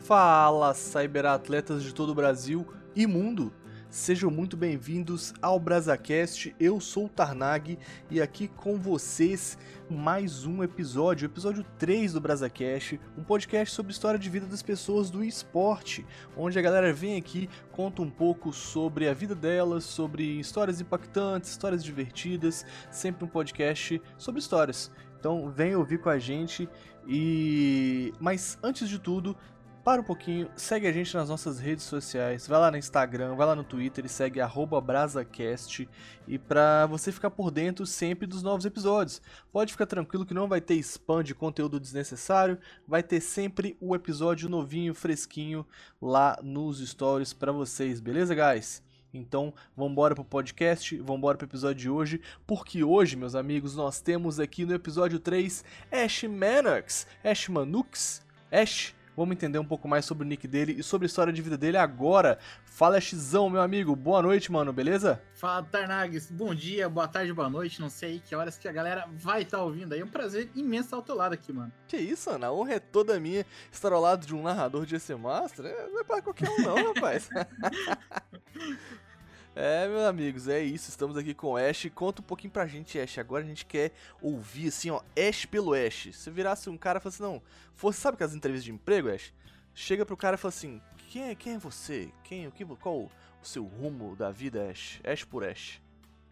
Fala, cyberatletas de todo o Brasil e mundo! Sejam muito bem-vindos ao BrazaCast. Eu sou o Tarnag e aqui com vocês mais um episódio, episódio 3 do BrazaCast, um podcast sobre história de vida das pessoas do esporte, onde a galera vem aqui, conta um pouco sobre a vida delas, sobre histórias impactantes, histórias divertidas, sempre um podcast sobre histórias. Então vem ouvir com a gente e mas antes de tudo, para um pouquinho, segue a gente nas nossas redes sociais, vai lá no Instagram, vai lá no Twitter e segue BrazaCast e para você ficar por dentro sempre dos novos episódios. Pode ficar tranquilo que não vai ter spam de conteúdo desnecessário, vai ter sempre o episódio novinho, fresquinho lá nos stories para vocês, beleza, guys? Então, vambora pro podcast, vambora pro episódio de hoje, porque hoje, meus amigos, nós temos aqui no episódio 3 Ash Manox, Ash Manux, Ash Vamos entender um pouco mais sobre o nick dele e sobre a história de vida dele agora. Fala, Xzão, meu amigo. Boa noite, mano, beleza? Fala, Tarnags. Bom dia, boa tarde, boa noite. Não sei que horas que a galera vai estar tá ouvindo aí. É um prazer imenso estar ao teu lado aqui, mano. Que isso, Ana. A honra é toda minha estar ao lado de um narrador de EC Master. Não é pra qualquer um, não, rapaz. É, meus amigos, é isso. Estamos aqui com o Ash. Conta um pouquinho pra gente, Ash. Agora a gente quer ouvir, assim, ó, Ash pelo Ash. Se virasse um cara e falasse, não, fosse, sabe aquelas entrevistas de emprego, Ash? Chega pro cara e fala assim, quem é, quem é você? Quem, o que, qual o seu rumo da vida, Ash? Ash por Ash.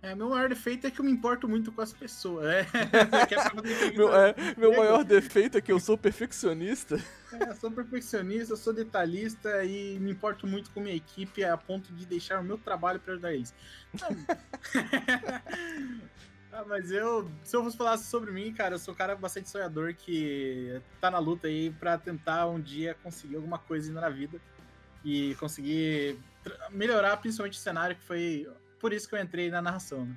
É, meu maior defeito é que eu me importo muito com as pessoas. É, meu, é, meu maior defeito é que eu sou perfeccionista. É, sou perfeccionista, sou detalhista e me importo muito com minha equipe a ponto de deixar o meu trabalho para ajudar eles. ah, mas eu, se eu fosse falar sobre mim, cara, eu sou um cara bastante sonhador que tá na luta aí para tentar um dia conseguir alguma coisa na vida e conseguir melhorar principalmente o cenário que foi por isso que eu entrei na narração, né?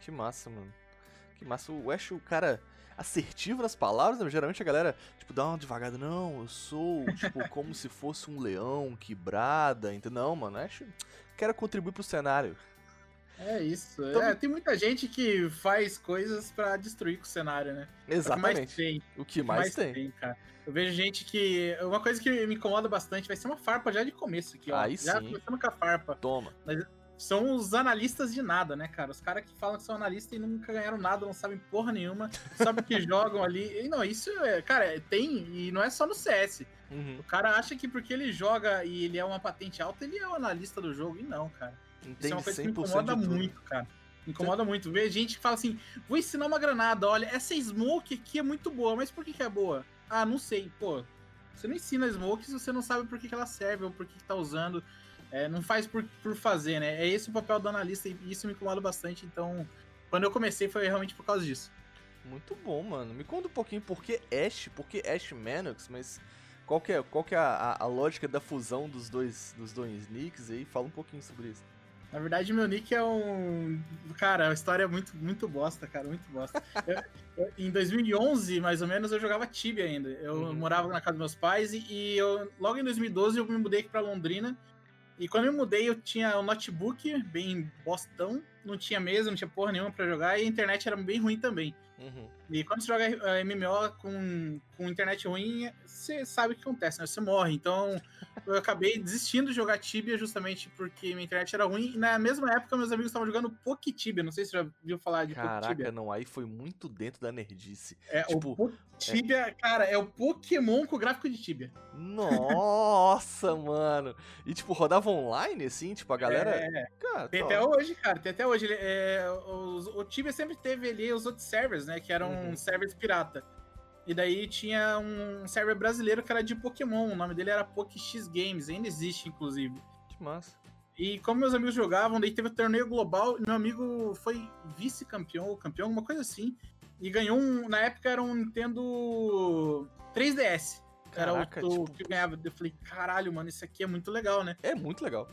que massa, mano. Que massa. O Ash, o cara assertivo nas palavras, né? Geralmente a galera, tipo, dá uma devagada. Não, eu sou, tipo, como se fosse um leão que brada, entendeu? Não, mano, Ash, quero contribuir pro cenário. É isso. Então, é, tem muita gente que faz coisas para destruir com o cenário, né? Exatamente. É o que mais tem. O que mais, mais tem. tem. cara. Eu vejo gente que. Uma coisa que me incomoda bastante vai ser uma farpa já de começo aqui, ó. Aí já sim. começando com a farpa. Toma. Mas são os analistas de nada, né, cara? Os caras que falam que são analistas e nunca ganharam nada, não sabem porra nenhuma, sabem que jogam ali. E não, isso é, cara, tem, e não é só no CS. Uhum. O cara acha que porque ele joga e ele é uma patente alta, ele é o analista do jogo. E não, cara. Entende isso é uma coisa que me incomoda muito, cara. Me incomoda Sim. muito. Ver gente que fala assim: vou ensinar uma granada, olha, essa smoke aqui é muito boa, mas por que, que é boa? Ah, não sei, pô. Você não ensina smoke se você não sabe por que, que ela serve ou por que, que tá usando. É, não faz por, por fazer, né? É esse o papel do analista e isso me incomoda bastante. Então, quando eu comecei foi realmente por causa disso. Muito bom, mano. Me conta um pouquinho por que Ash, por que Ash Manox, mas qual que é, qual que é a, a, lógica da fusão dos dois, dos dois nicks aí? Fala um pouquinho sobre isso. Na verdade, meu nick é um. Cara, a história é muito, muito bosta, cara, muito bosta. eu, eu, em 2011, mais ou menos, eu jogava Tibia ainda. Eu uhum. morava na casa dos meus pais e, e eu, logo em 2012 eu me mudei aqui pra Londrina e quando eu me mudei, eu tinha um notebook bem bostão, não tinha mesa, não tinha porra nenhuma para jogar, e a internet era bem ruim também. Uhum. E quando você joga eh, MMO com, com internet ruim, você sabe o que acontece, né? Você morre. Então, eu acabei desistindo de jogar Tibia justamente porque minha internet era ruim. E na mesma época, meus amigos estavam jogando Tibia. Não sei se você já viu falar de Caraca, Tibia. não, aí foi muito dentro da nerdice. É, tipo, o Tibia, é... cara, é o Pokémon com gráfico de Tibia. Nossa, mano. E, tipo, rodava online, assim? Tipo, a galera... É, cara, tem até hoje, cara. Tem até hoje. É, o, o Tibia sempre teve ali os outros servers, né? Que eram uhum. servers pirata. E daí tinha um server brasileiro que era de Pokémon. O nome dele era PokéX Games. Ainda existe, inclusive. Que massa. E como meus amigos jogavam, daí teve o torneio global. Meu amigo foi vice-campeão ou campeão, alguma coisa assim. E ganhou um. Na época era um Nintendo 3DS. Caraca, era o tipo... que ganhava. Eu falei, caralho, mano, isso aqui é muito legal, né? É muito legal.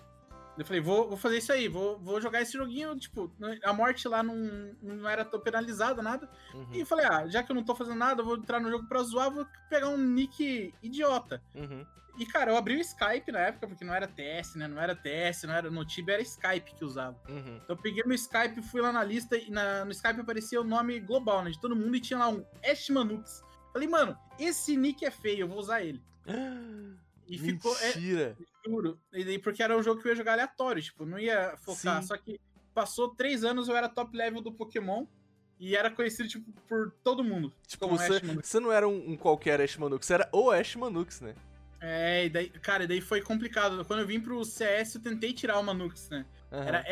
Eu falei, vou, vou fazer isso aí, vou, vou jogar esse joguinho, tipo, a morte lá não, não era tão penalizada, nada. Uhum. E falei, ah, já que eu não tô fazendo nada, eu vou entrar no jogo pra zoar, vou pegar um nick idiota. Uhum. E, cara, eu abri o Skype na época, porque não era TS, né? Não era TS, não era no Tibia, era Skype que usava. Uhum. Então eu peguei meu Skype, fui lá na lista, e na, no Skype aparecia o nome global, né? De todo mundo, e tinha lá um Ash Manux. Falei, mano, esse nick é feio, eu vou usar ele. E ficou. É, Mentira. juro. E daí, porque era um jogo que eu ia jogar aleatório, tipo, não ia focar. Sim. Só que passou três anos, eu era top level do Pokémon. E era conhecido, tipo, por todo mundo. Tipo, você, você não era um, um qualquer Ash Manux, você era o Ash Manux, né? É, e daí, cara, e daí foi complicado. Quando eu vim pro CS, eu tentei tirar o Manux, né? Aham. Era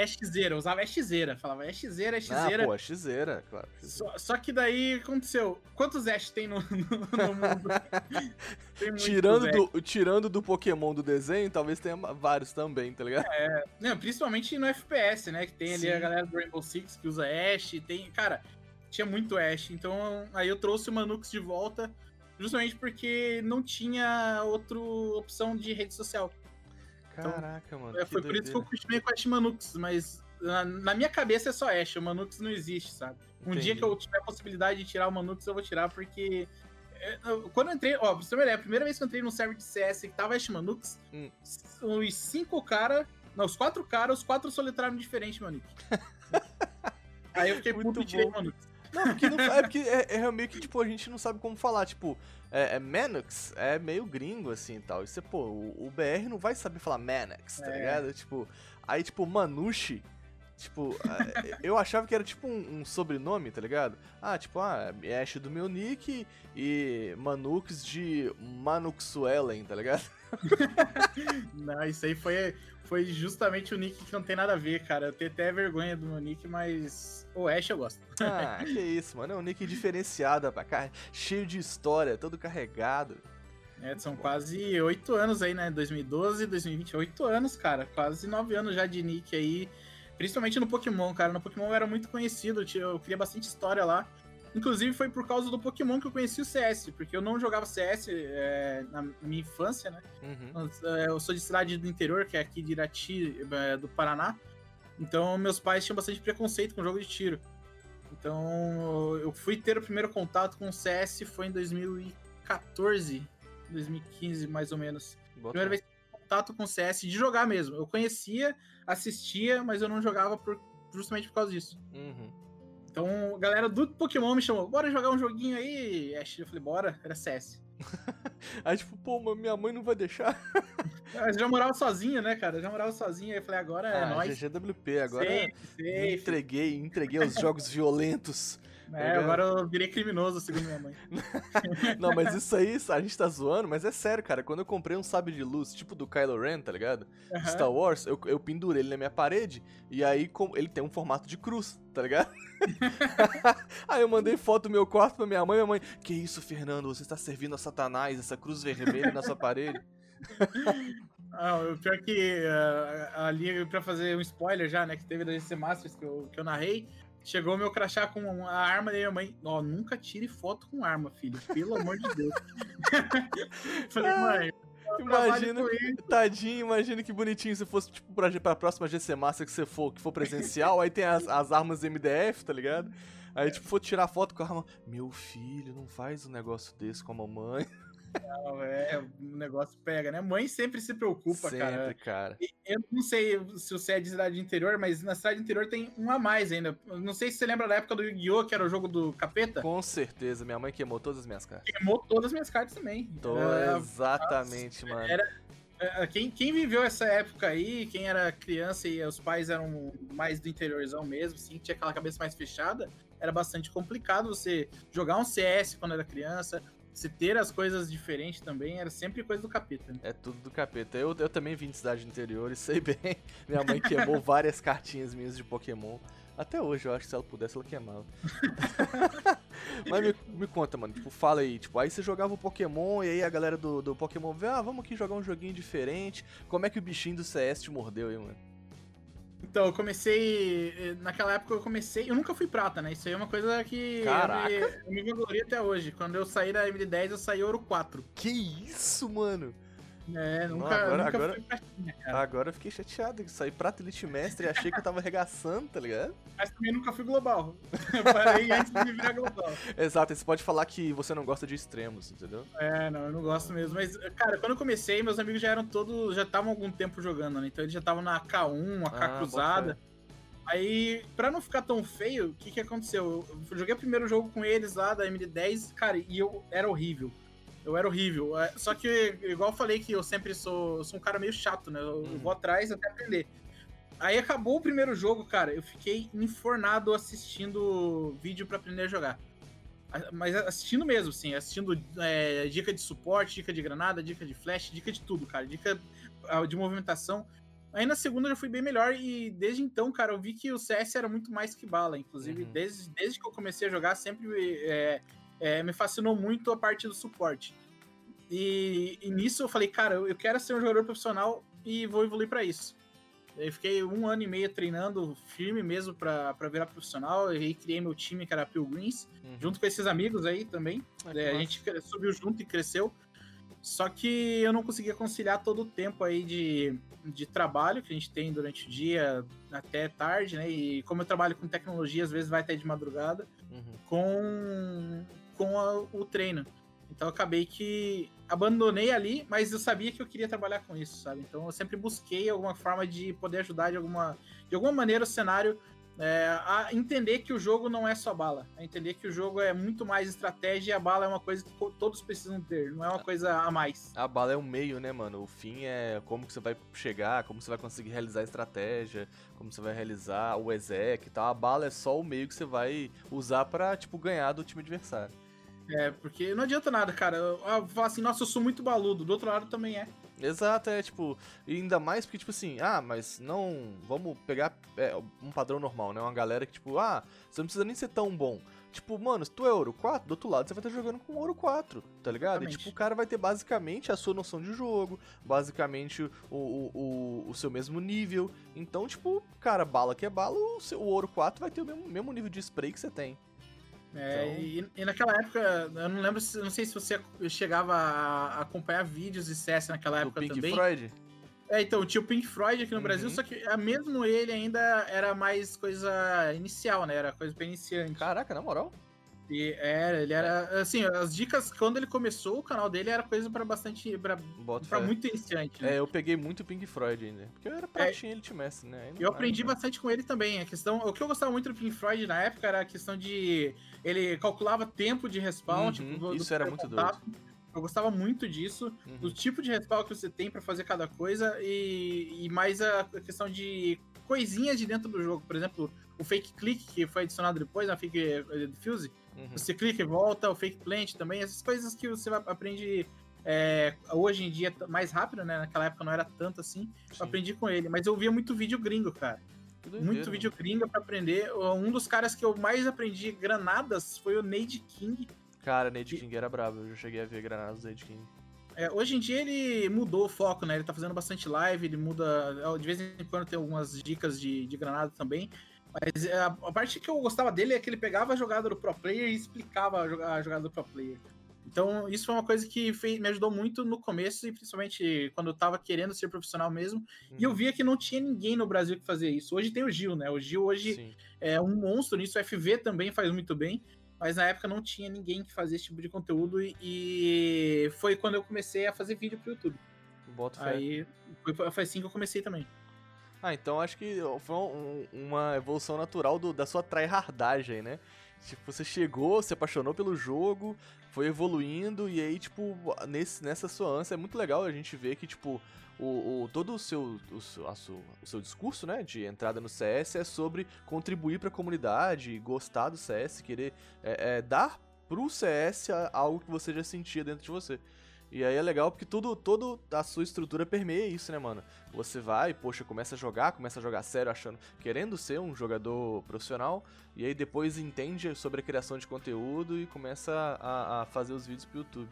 eu usava Ashzeira. Falava Ashzeira, Ah, Ashzeira. pô, a Xera, claro. só, só que daí aconteceu. Quantos Ash tem no, no, no mundo? tem Tirando Ash. do, tirando do Pokémon do desenho, talvez tenha vários também, tá ligado? Não, principalmente no FPS, né? Que tem ali Sim. a galera do Rainbow Six que usa Ash. Tem, cara, tinha muito Ash. Então aí eu trouxe o Manux de volta. Justamente porque não tinha outra opção de rede social. Então, Caraca, mano. É, foi por isso que eu continuei com Ash Manux, mas na, na minha cabeça é só Ash, o Manux não existe, sabe? Um Entendi. dia que eu tiver a possibilidade de tirar o Manux, eu vou tirar, porque. é, eu- Quando eu entrei, ó, pra você ideia, a primeira vez que eu entrei num server de CS que tava Ash Manux, Hum. os cinco caras. Não, os quatro caras, os quatro solitários diferentes, Manux. Aí eu fiquei Muito puto e tirei o Manux. Não, porque não, é porque é, é meio que, tipo, a gente não sabe como falar. Tipo, é, é Manux é meio gringo, assim, e tal. E você, pô, o, o BR não vai saber falar Manux, tá É. ligado? Tipo, aí, tipo, Manushi... Tipo, é, eu achava que era tipo um, um sobrenome, tá ligado? Ah, tipo, ah, é Ash do meu nick e Manux de Manuxuelen, tá ligado? Não, isso aí foi, foi justamente o nick que não tem nada a ver, cara. Eu tenho até vergonha do meu nick, mas o Ash eu gosto. Ah, que isso, mano. É um nick diferenciado, pra cá, cheio de história, todo carregado. É, são quase oito anos aí, né? 2012, 2020, oito anos, cara. Quase nove anos já de nick aí. Principalmente no Pokémon, cara. No Pokémon eu era muito conhecido, eu queria bastante história lá. Inclusive foi por causa do Pokémon que eu conheci o CS, porque eu não jogava CS é, na minha infância, né? Uhum. É, Eu sou de cidade do interior, que é aqui de Irati, é, do Paraná. Então meus pais tinham bastante preconceito com jogo de tiro. Então eu fui ter o primeiro contato com o CS foi em 2014, 2015 mais ou menos. Bota Primeira vez que eu tive contato com o CS de jogar mesmo. Eu conhecia, assistia, mas eu não jogava por- justamente por causa disso. Uhum. Então a galera do Pokémon me chamou, bora jogar um joguinho aí, Ash. Eu falei, bora, era CS. Aí, tipo, pô, mas minha mãe não vai deixar. Eu já morava sozinho, né, cara? Eu já morava sozinho, aí eu falei, agora é ah, nóis. GGWP, agora me safe. entreguei, entreguei aos jogos violentos. É, agora eu virei criminoso, segundo minha mãe. Não, mas isso aí, a gente tá zoando, mas é sério, cara. Quando eu comprei um sabre de luz, tipo do Kylo Ren, tá ligado? Aham. Star Wars, eu, eu pendurei ele na minha parede, e aí com- ele tem um formato de cruz, tá ligado? aí eu mandei foto do meu quarto pra minha mãe, minha mãe, que isso, Fernando, você está servindo a Satanás, essa cruz vermelha na sua parede? Ah, o pior que ah, ali, pra fazer um spoiler já, né, que teve da GC Masters que eu, que eu narrei, chegou o meu crachá com a arma da minha mãe. Ó, nunca tire foto com arma, filho, pelo amor de Deus. Falei, mãe, Imagina, tadinho, imagina que bonitinho se fosse, tipo, pra, pra próxima GC Master que você for, que for presencial, aí tem as, as armas MDF, tá ligado? Aí, tipo, for tirar foto com a arma, meu filho, não faz um negócio desse com a mamãe. Não, é, o negócio pega, né? Mãe sempre se preocupa, Sempre, cara. cara. Eu não sei se você é de cidade interior, mas na cidade interior tem um a mais ainda. Não sei se você lembra da época do Yu-Gi-Oh!, que era o jogo do capeta. Com certeza, minha mãe queimou todas as minhas cartas. Queimou todas as minhas cartas também. Tô, É, exatamente, mano. era- é, quem, quem viveu essa época aí, quem era criança e os pais eram mais do interiorzão mesmo, assim, tinha aquela cabeça mais fechada, era bastante complicado você jogar um CS quando era criança, você ter as coisas diferentes também, era sempre coisa do capeta. né? É tudo do capeta. Eu, eu também vim de cidade interior e sei bem. Minha mãe queimou várias cartinhas minhas de Pokémon. Até hoje, eu acho que se ela pudesse, ela queimava. Mas me, me conta, mano. Tipo, fala aí. Tipo, aí você jogava o Pokémon e aí a galera do, do Pokémon vê, ah, vamos aqui jogar um joguinho diferente. Como é que o bichinho do CS te mordeu aí, mano? Então, eu comecei. eh, Naquela época eu comecei. Eu nunca fui prata, né? Isso aí é uma coisa que. Caraca. Eu me, eu me vanglorio até hoje. Quando eu saí da MD10, eu saí ouro 4. Que isso, mano? É, Não, nunca, agora- nunca agora- pratinha. Agora eu fiquei chateado. que Saí prata Elite Mestre e achei que eu tava arregaçando, tá ligado? Mas também nunca fui global. Eu parei antes de virar global. Exato, você pode falar que você não gosta de extremos, entendeu? É, não, eu não gosto mesmo. Mas, cara, quando eu comecei, meus amigos já eram todos. Já estavam algum tempo jogando, né? Então eles já estavam na K1, a K Ah, cruzada. Aí, pra não ficar tão feio, o que que aconteceu? Eu joguei o primeiro jogo com eles lá da MD10, cara, e eu era horrível. Eu era horrível. É, só que, igual eu falei que eu sempre sou, eu sou um cara meio chato, né? Eu Uhum. vou atrás até aprender. Aí acabou o primeiro jogo, cara. Eu fiquei infornado assistindo vídeo pra aprender a jogar. Mas assistindo mesmo, sim. Assistindo é, dica de suporte, dica de granada, dica de flash, dica de tudo, cara. Dica de movimentação. Aí na segunda eu já fui bem melhor e desde então, cara, eu vi que o CS era muito mais que bala. Inclusive, Uhum. desde, desde que eu comecei a jogar, sempre é, é, me fascinou muito a parte do suporte. E, e nisso eu falei, cara, eu quero ser um jogador profissional e vou evoluir pra isso. Eu fiquei um ano e meio treinando firme mesmo pra virar profissional. Aí criei meu time, que era a Pilgrims, Uhum. junto com esses amigos aí também. Ah, É, a gente subiu junto e cresceu. Só que eu não conseguia conciliar todo o tempo aí de, de trabalho que a gente tem durante o dia até tarde, né? E como eu trabalho com tecnologia, às vezes vai até de madrugada, Uhum. com, com a- o treino. Então acabei que abandonei ali, mas eu sabia que eu queria trabalhar com isso, sabe? Então eu sempre busquei alguma forma de poder ajudar de alguma, de alguma maneira o cenário é, a entender que o jogo não é só bala, a entender que o jogo é muito mais estratégia e a bala é uma coisa que todos precisam ter, não é uma coisa a mais. A bala é o meio, né, mano? O fim é como que você vai chegar, como você vai conseguir realizar a estratégia, como você vai realizar o exec e tal. A bala é só o meio que você vai usar pra, tipo, ganhar do time adversário. É, porque não adianta nada, cara. Eu, eu falar assim, nossa, eu sou muito baludo, do outro lado também é. Exato, é tipo, e ainda mais porque, tipo assim, ah, mas não. Vamos pegar é, um padrão normal, né? Uma galera que, tipo, ah, você não precisa nem ser tão bom. Tipo, mano, se tu é ouro 4, do outro lado você vai estar jogando com ouro 4, tá ligado? E Exatamente. tipo, o cara vai ter basicamente a sua noção de jogo, basicamente o, o, o, o seu mesmo nível. Então, tipo, cara, bala que é bala, o, seu, o ouro 4 vai ter o mesmo, mesmo nível de spray que você tem. É, Então- e, e naquela época, eu não lembro, se, não sei se você chegava a acompanhar vídeos de CS naquela Do época Pink também. Floyd? É, então, tinha o Pink Floyd aqui no Uhum. Brasil, só que ah, mesmo ele ainda era mais coisa inicial, né? Era coisa pra iniciante. Caraca, na moral. E era, ele era. Assim, as dicas, quando ele começou, o canal dele era coisa pra bastante. fé. muito iniciante. né? É, eu peguei muito Pink Floyd ainda. Porque eu era pratinha Elite Mestre, né? Aí não Eu aprendi né? bastante com ele também. A questão, o que eu gostava muito do Pink Floyd na época era a questão de ele calculava tempo de respawn, Uhum, tipo, isso era muito contato. Eu gostava muito disso, Uhum. do tipo de respawn que você tem pra fazer cada coisa e, e mais a questão de coisinhas de dentro do jogo. Por exemplo, o fake click que foi adicionado depois, a fake eh, diffuse, Uhum. você clica e volta, o fake plant também, essas coisas que você aprende é, hoje em dia mais rápido, né? Naquela época não era tanto assim. Eu aprendi com ele, mas eu via muito vídeo gringo, cara. Doideira, Muito vídeo gringo pra aprender. Um dos caras que eu mais aprendi granadas foi o Nade King. Cara, Nade King era brabo, eu já cheguei a ver granadas do Nade King. É, hoje em dia ele mudou o foco, né? Ele tá fazendo bastante live, ele muda. De vez em quando tem algumas dicas de, de granada também. Mas é, a, a parte que eu gostava dele é que ele pegava a jogada do pro player e explicava a a jogada do pro player. Então, isso foi uma coisa que fez- me ajudou muito no começo, e principalmente quando eu tava querendo ser profissional mesmo. E eu Uhum. via que não tinha ninguém no Brasil que fazia isso. Hoje tem o Gil, né? O Gil hoje Sim. é um monstro nisso. O FV também faz muito bem. Mas na época não tinha ninguém que fazia esse tipo de conteúdo. E, e foi quando eu comecei a fazer vídeo pro YouTube. Boto fé. Aí foi, foi assim que eu comecei também. Ah, então acho que foi um- uma evolução natural do- da sua tryhardagem, né? Tipo, você chegou, se apaixonou pelo jogo, foi evoluindo, e aí, tipo, nesse, nessa sua ânsia é muito legal a gente ver que, tipo, o, o- todo o seu, o, a o seu discurso, né, de entrada no CS é sobre contribuir pra comunidade, gostar do CS, querer é, é, dar pro CS a- algo que você já sentia dentro de você. E aí é legal porque tudo, toda a sua estrutura permeia isso, né, mano? Você vai, poxa, começa a jogar, começa a jogar sério, achando, querendo ser um jogador profissional, e aí depois entende sobre a criação de conteúdo e começa a, a fazer os vídeos pro YouTube.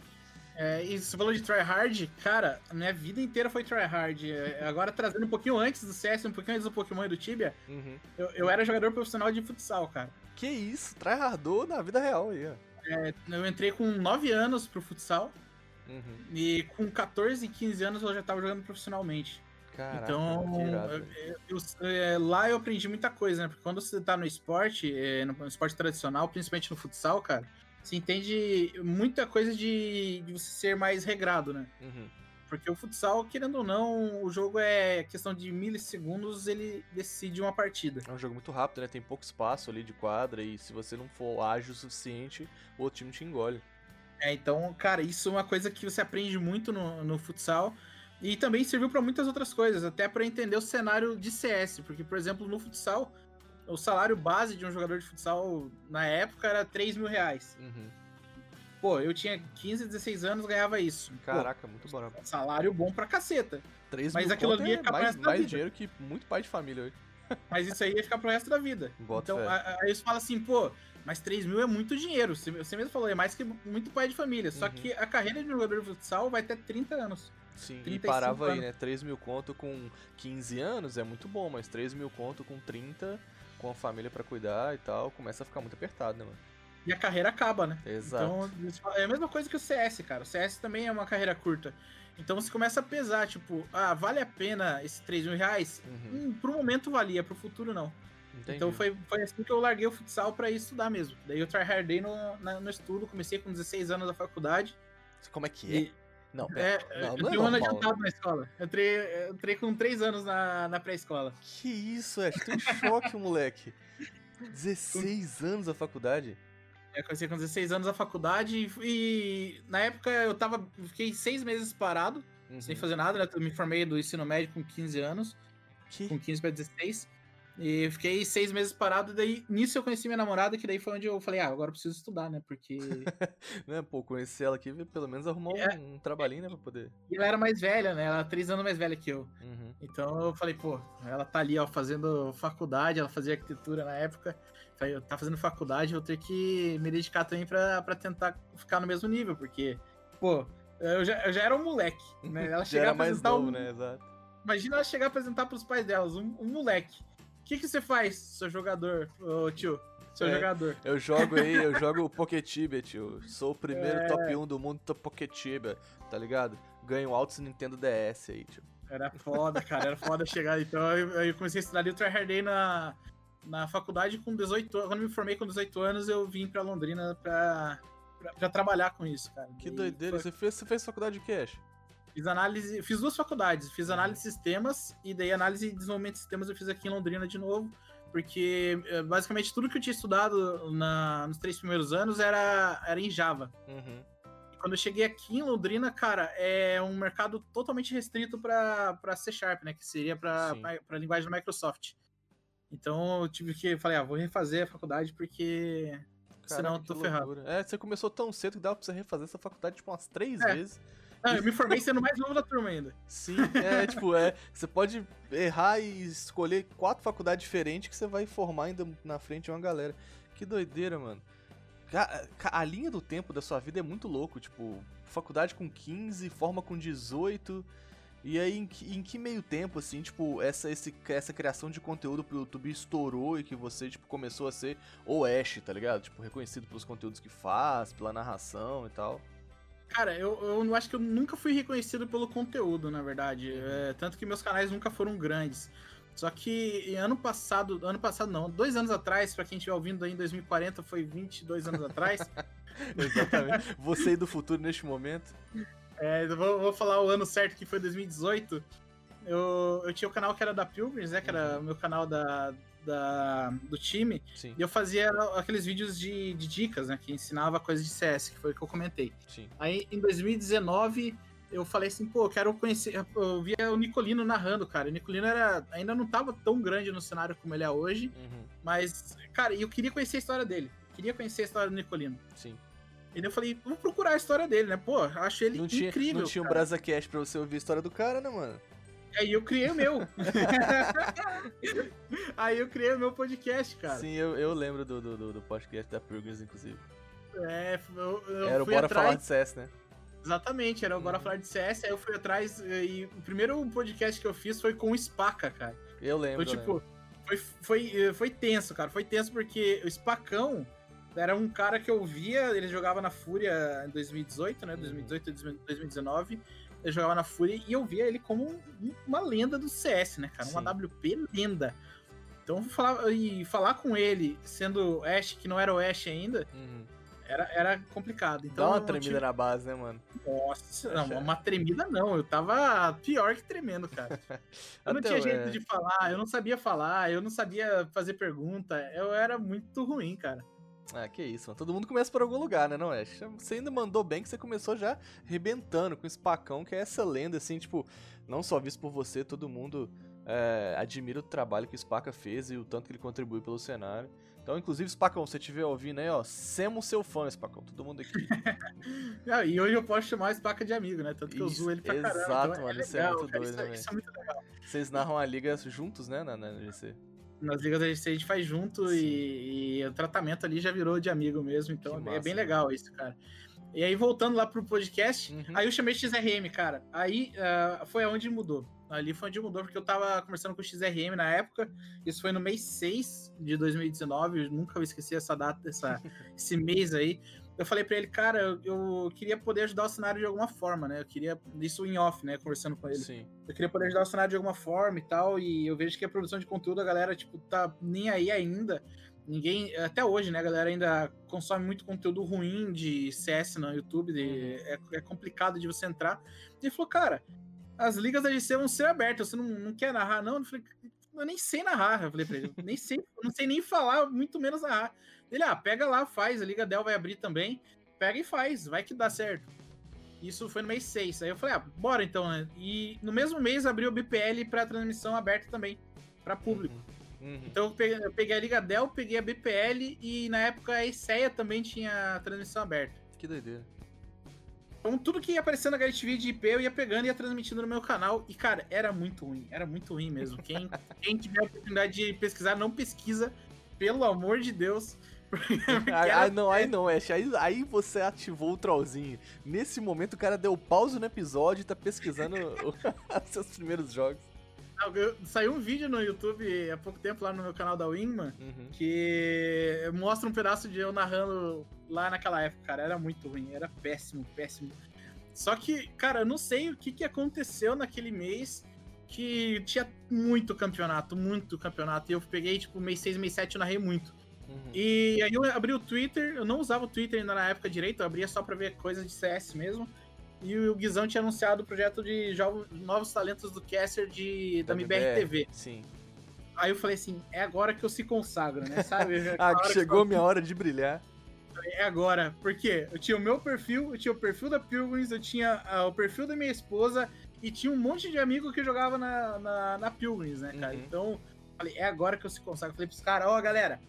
É, e você falou de tryhard, cara, a minha vida inteira foi tryhard. É, Agora trazendo um pouquinho antes do CS, um pouquinho antes do Pokémon e do Tibia, Uhum. eu, eu era jogador profissional de futsal, cara. Que isso, tryhardou na vida real aí, ó. Eu entrei com 9 anos pro futsal Uhum. e com 14, 15 anos eu já tava jogando profissionalmente. Caraca, então, irado. eu- eu- é, lá eu aprendi muita coisa, né? Porque quando você tá no esporte, é, no esporte tradicional, principalmente no futsal, cara, você entende muita coisa de, de você ser mais regrado, né? Uhum. Porque o futsal, querendo ou não, o jogo é questão de milissegundos, ele decide uma partida. É um jogo muito rápido, né? Tem pouco espaço ali de quadra, e se você não for ágil o suficiente, o outro time te engole. É, então, cara, isso é uma coisa que você aprende muito no, no futsal. E também serviu para muitas outras coisas, até para entender o cenário de CS. Porque, por exemplo, no futsal, o salário base de um jogador de futsal na época era 3 mil reais. Uhum. Pô, eu tinha 15, 16 anos, ganhava isso. Caraca, muito bom. Pô, salário bom pra caceta. 3 Mas mil aquilo ali ia é mais, da mais vida. dinheiro que muito pai de família hoje. Mas isso aí ia ficar pro resto da vida. Bota então, aí você fala assim, pô, mas 3 mil é muito dinheiro. Você, mesmo falou, é mais que muito pai de família. Só Uhum. que a carreira de jogador de futsal vai até 30 anos. Sim, e 35 parava aí, anos. né? 3 mil conto com 15 anos é muito bom, mas 3 mil conto com 30, com a família pra cuidar e tal, começa a ficar muito apertado, né, mano? E a carreira acaba, né? Exato. Então, é a mesma coisa que o CS, cara. O CS também é uma carreira curta. Então você começa a pesar, tipo, ah, vale a pena esses 3 mil reais? Uhum, Hum, pro momento valia, pro futuro não. Entendi. Então foi, foi assim que eu larguei o futsal pra ir estudar mesmo. Daí eu tryhardei no, na- no estudo, comecei com 16 anos na faculdade. Como é que é? E, Não, é, pera. não, eu não é um ano adiantado na escola. Eu entrei, eu entrei com 3 anos na, na pré-escola. Que isso, Ash? Tô em choque, moleque. 16 anos a faculdade? Eu comecei com 16 anos na faculdade e, e na época eu tava. Fiquei seis meses parado, Uhum. sem fazer nada, né? Eu me formei do ensino médio com 15 anos. Que? com 15 para 16. E fiquei seis meses parado, daí nisso eu conheci minha namorada, que daí foi onde eu falei, ah, agora eu preciso estudar, né? Porque. Né, pô, conhecer ela aqui, pelo menos arrumar um, É. um trabalhinho, né, pra poder... e ela era mais velha, né? Ela era três anos mais velha que eu. Uhum. Então eu falei, pô, ela tá ali, ó, fazendo faculdade, ela fazia arquitetura na época. Falei, eu tá fazendo faculdade, eu vou ter que me dedicar também pra, pra tentar ficar no mesmo nível, porque, pô, eu já, eu já era um moleque, né? Ela Já chegar era a mais apresentar novo, um, né, exato. Imagina ela chegar a apresentar pros pais delas, um, um moleque. O que, que você faz, seu jogador, ô tio? Seu É. jogador. Eu jogo aí, eu jogo Poketibia, tio. Sou o primeiro É. top 1 do mundo do Poketibia, tá ligado? Ganho altos Nintendo DS aí, tio. Era foda, cara, era foda chegar. Então eu, eu comecei a estudar ali, eu tryhardei na, na faculdade com 18 anos. Quando me formei com 18 anos, eu vim pra Londrina pra, pra, pra trabalhar com isso, cara. Que E doideira. foi- Você fez, você fez faculdade de que, Ash? Fiz análise, fiz duas faculdades, fiz análise de sistemas e daí análise e desenvolvimento de sistemas eu fiz aqui em Londrina de novo, porque eh, basicamente tudo que eu tinha estudado na- nos três primeiros anos era, era em Java. Uhum. E quando eu cheguei aqui em Londrina, cara, é um mercado totalmente restrito para C Sharp, né? Que seria para a linguagem da Microsoft. Então eu tive que, falei, ah, vou refazer a faculdade porque senão eu Caraca, tô ferrado. É, você começou tão cedo que dava pra você refazer essa faculdade, tipo, umas três É. vezes. Ah, eu me formei sendo mais novo da turma ainda. Sim, é, tipo, é. Você pode errar e escolher quatro faculdades diferentes que você vai formar ainda na frente uma galera. Que doideira, mano. Ca- A linha do tempo da sua vida é muito louco, tipo, faculdade com 15, forma com 18. E aí, em que, em que meio tempo, assim, tipo, essa, esse, essa criação de conteúdo pro YouTube estourou e que você, tipo, começou a ser o Ash, tá ligado? Tipo, reconhecido pelos conteúdos que faz, pela narração e tal. Cara, eu, eu não acho que eu nunca fui reconhecido pelo conteúdo, na verdade. É, tanto que meus canais nunca foram grandes. Só que ano passado, ano passado não, dois anos atrás, pra quem estiver ouvindo aí em 2040, foi 22 anos atrás. Exatamente. você aí do futuro neste momento. É, vou, vou falar o ano certo que foi 2018. Eu, eu tinha o canal que era da Pilgrims, né? Que era o meu canal da, da, do time. Sim, E eu fazia aqueles vídeos de, de dicas, né? Que ensinava coisas de CS, que foi o que eu comentei. sim. Aí em 2019 eu falei assim, pô, eu quero conhecer. Eu via o Nicolino narrando, cara. O Nicolino era, ainda não tava tão grande no cenário como ele é hoje, Uhum, mas, cara, eu queria conhecer a história dele. Queria conhecer a história do Nicolino. sim. E eu falei, vou procurar a história dele, né? Pô, acho ele Não tinha, incrível. não tinha um cara. BrazaCast pra você ouvir a história do cara, né, mano? Aí eu criei o meu. Aí eu criei o meu podcast, cara. Sim, eu, eu lembro do, do, do- podcast da Pilgrims, inclusive. É, eu, eu Era o Bora atrás. Falar de CS, né? Exatamente, era o Bora Uhum. Falar de CS, aí eu fui atrás e o primeiro podcast que eu fiz foi com o Spaca, cara. Eu lembro. Foi eu tipo, lembro. foi, foi, foi tenso, cara. Foi tenso porque o Spacão era um cara que eu via, ele jogava na Fúria em 2018, né? Uhum. 2018 e 2019. Ele jogava na Fúria e eu via ele como um- uma lenda do CS, né, cara? Uma Sim. WP lenda. Então falar, e falar com ele sendo Ash, que não era o Ash ainda, Uhum. era, era complicado. Então, Dá uma eu tremida tive- na base, né, mano? Nossa, não, uma tremida não. Eu tava pior que tremendo, cara. Eu não tinha jeito é. de falar, eu não sabia falar, eu não sabia fazer pergunta. Eu era muito ruim, cara. Ah, que isso, mano. Todo mundo começa por algum lugar, né, não é? Você ainda mandou bem que você começou já rebentando com esse pacão, que é essa lenda, assim, tipo, não só visto por você, todo mundo é, admira o trabalho que o Spaca fez e o tanto que ele contribui pelo cenário. Então, inclusive, Spacão, se você estiver ouvindo aí, ó, semos seu fã, Spacão, todo mundo aqui. ah, e hoje eu posso chamar o Spaca de amigo, né? Tanto que eu uso ele pra exato, caramba. Exato, então mano, é isso legal, é muito cara, doido, isso, né? Isso é muito legal. Vocês narram a liga juntos, né, na, na GC? Nas ligas da GC a gente faz junto e, e, o tratamento ali já virou de amigo mesmo, então é bem legal isso, cara. E aí, voltando lá pro podcast, uhum. aí eu chamei XRM, cara. Aí uh, foi aonde mudou. Ali foi onde mudou, porque eu tava conversando com o XRM na época. Isso foi no mês 6 de 2019. Eu nunca vou esquecer essa data, essa, esse mês aí. Eu falei para ele, cara, eu, eu, queria poder ajudar o cenário de alguma forma, né? Eu queria. Isso em off, né? Conversando com ele. Sim. Eu queria poder ajudar o cenário de alguma forma e tal. E eu vejo que a produção de conteúdo, a galera, tipo, tá nem aí ainda. Ninguém. Até hoje, né? A galera ainda consome muito conteúdo ruim de CS no YouTube. De, uhum. é, é complicado de você entrar. E ele falou, cara, as ligas da GC vão ser abertas, você não, não quer narrar, não? Eu falei, eu nem sei narrar, eu falei pra ele, nem sei, não sei nem falar, muito menos narrar. Ele, ah, pega lá, faz, a Liga Dell vai abrir também, pega e faz, vai que dá certo. Isso foi no mês 6. Aí eu falei, ah, bora então, né? E no mesmo mês abriu o BPL para transmissão aberta também, para público. Uhum, uhum. Então eu peguei, eu peguei, a Liga Dell, peguei a BPL e na época a ICEA também tinha transmissão aberta. Que doideira. Então, tudo que ia aparecendo na HTV de IP, eu ia pegando e ia transmitindo no meu canal. E, cara, era muito ruim. Era muito ruim mesmo. Quem, quem tiver a oportunidade de pesquisar, não pesquisa. Pelo amor de Deus. Ah, não, aí não, Ash. Aí, aí você ativou o trollzinho. Nesse momento, o cara deu pause no episódio e tá pesquisando os seus primeiros jogos. Saiu um vídeo no YouTube há pouco tempo lá no meu canal da Wingman uhum. que mostra um pedaço de eu narrando lá naquela época, cara. Era muito ruim, era péssimo, péssimo. Só que, cara, eu não sei o que, que aconteceu naquele mês que tinha muito campeonato, muito campeonato. E eu peguei, tipo, mês 6, mês 7, eu narrei muito. Uhum. E aí eu abri o Twitter, eu não usava o Twitter ainda na época direito, eu abria só pra ver coisas de CS mesmo. E o Guizão tinha anunciado o projeto de jogos, novos talentos do Caster de, da, da MBR TV. Sim. Aí eu falei assim, é agora que eu se consagro, né? Sabe? ah, que chegou minha hora de brilhar. É agora, porque eu tinha o meu perfil, eu tinha o perfil da Pilgrims, eu tinha uh, o perfil da minha esposa e tinha um monte de amigo que jogava na, na, na Pilgrims, né, cara? Uhum. Então, falei, é agora que eu se consagro. Falei pros caras, ó, oh, galera,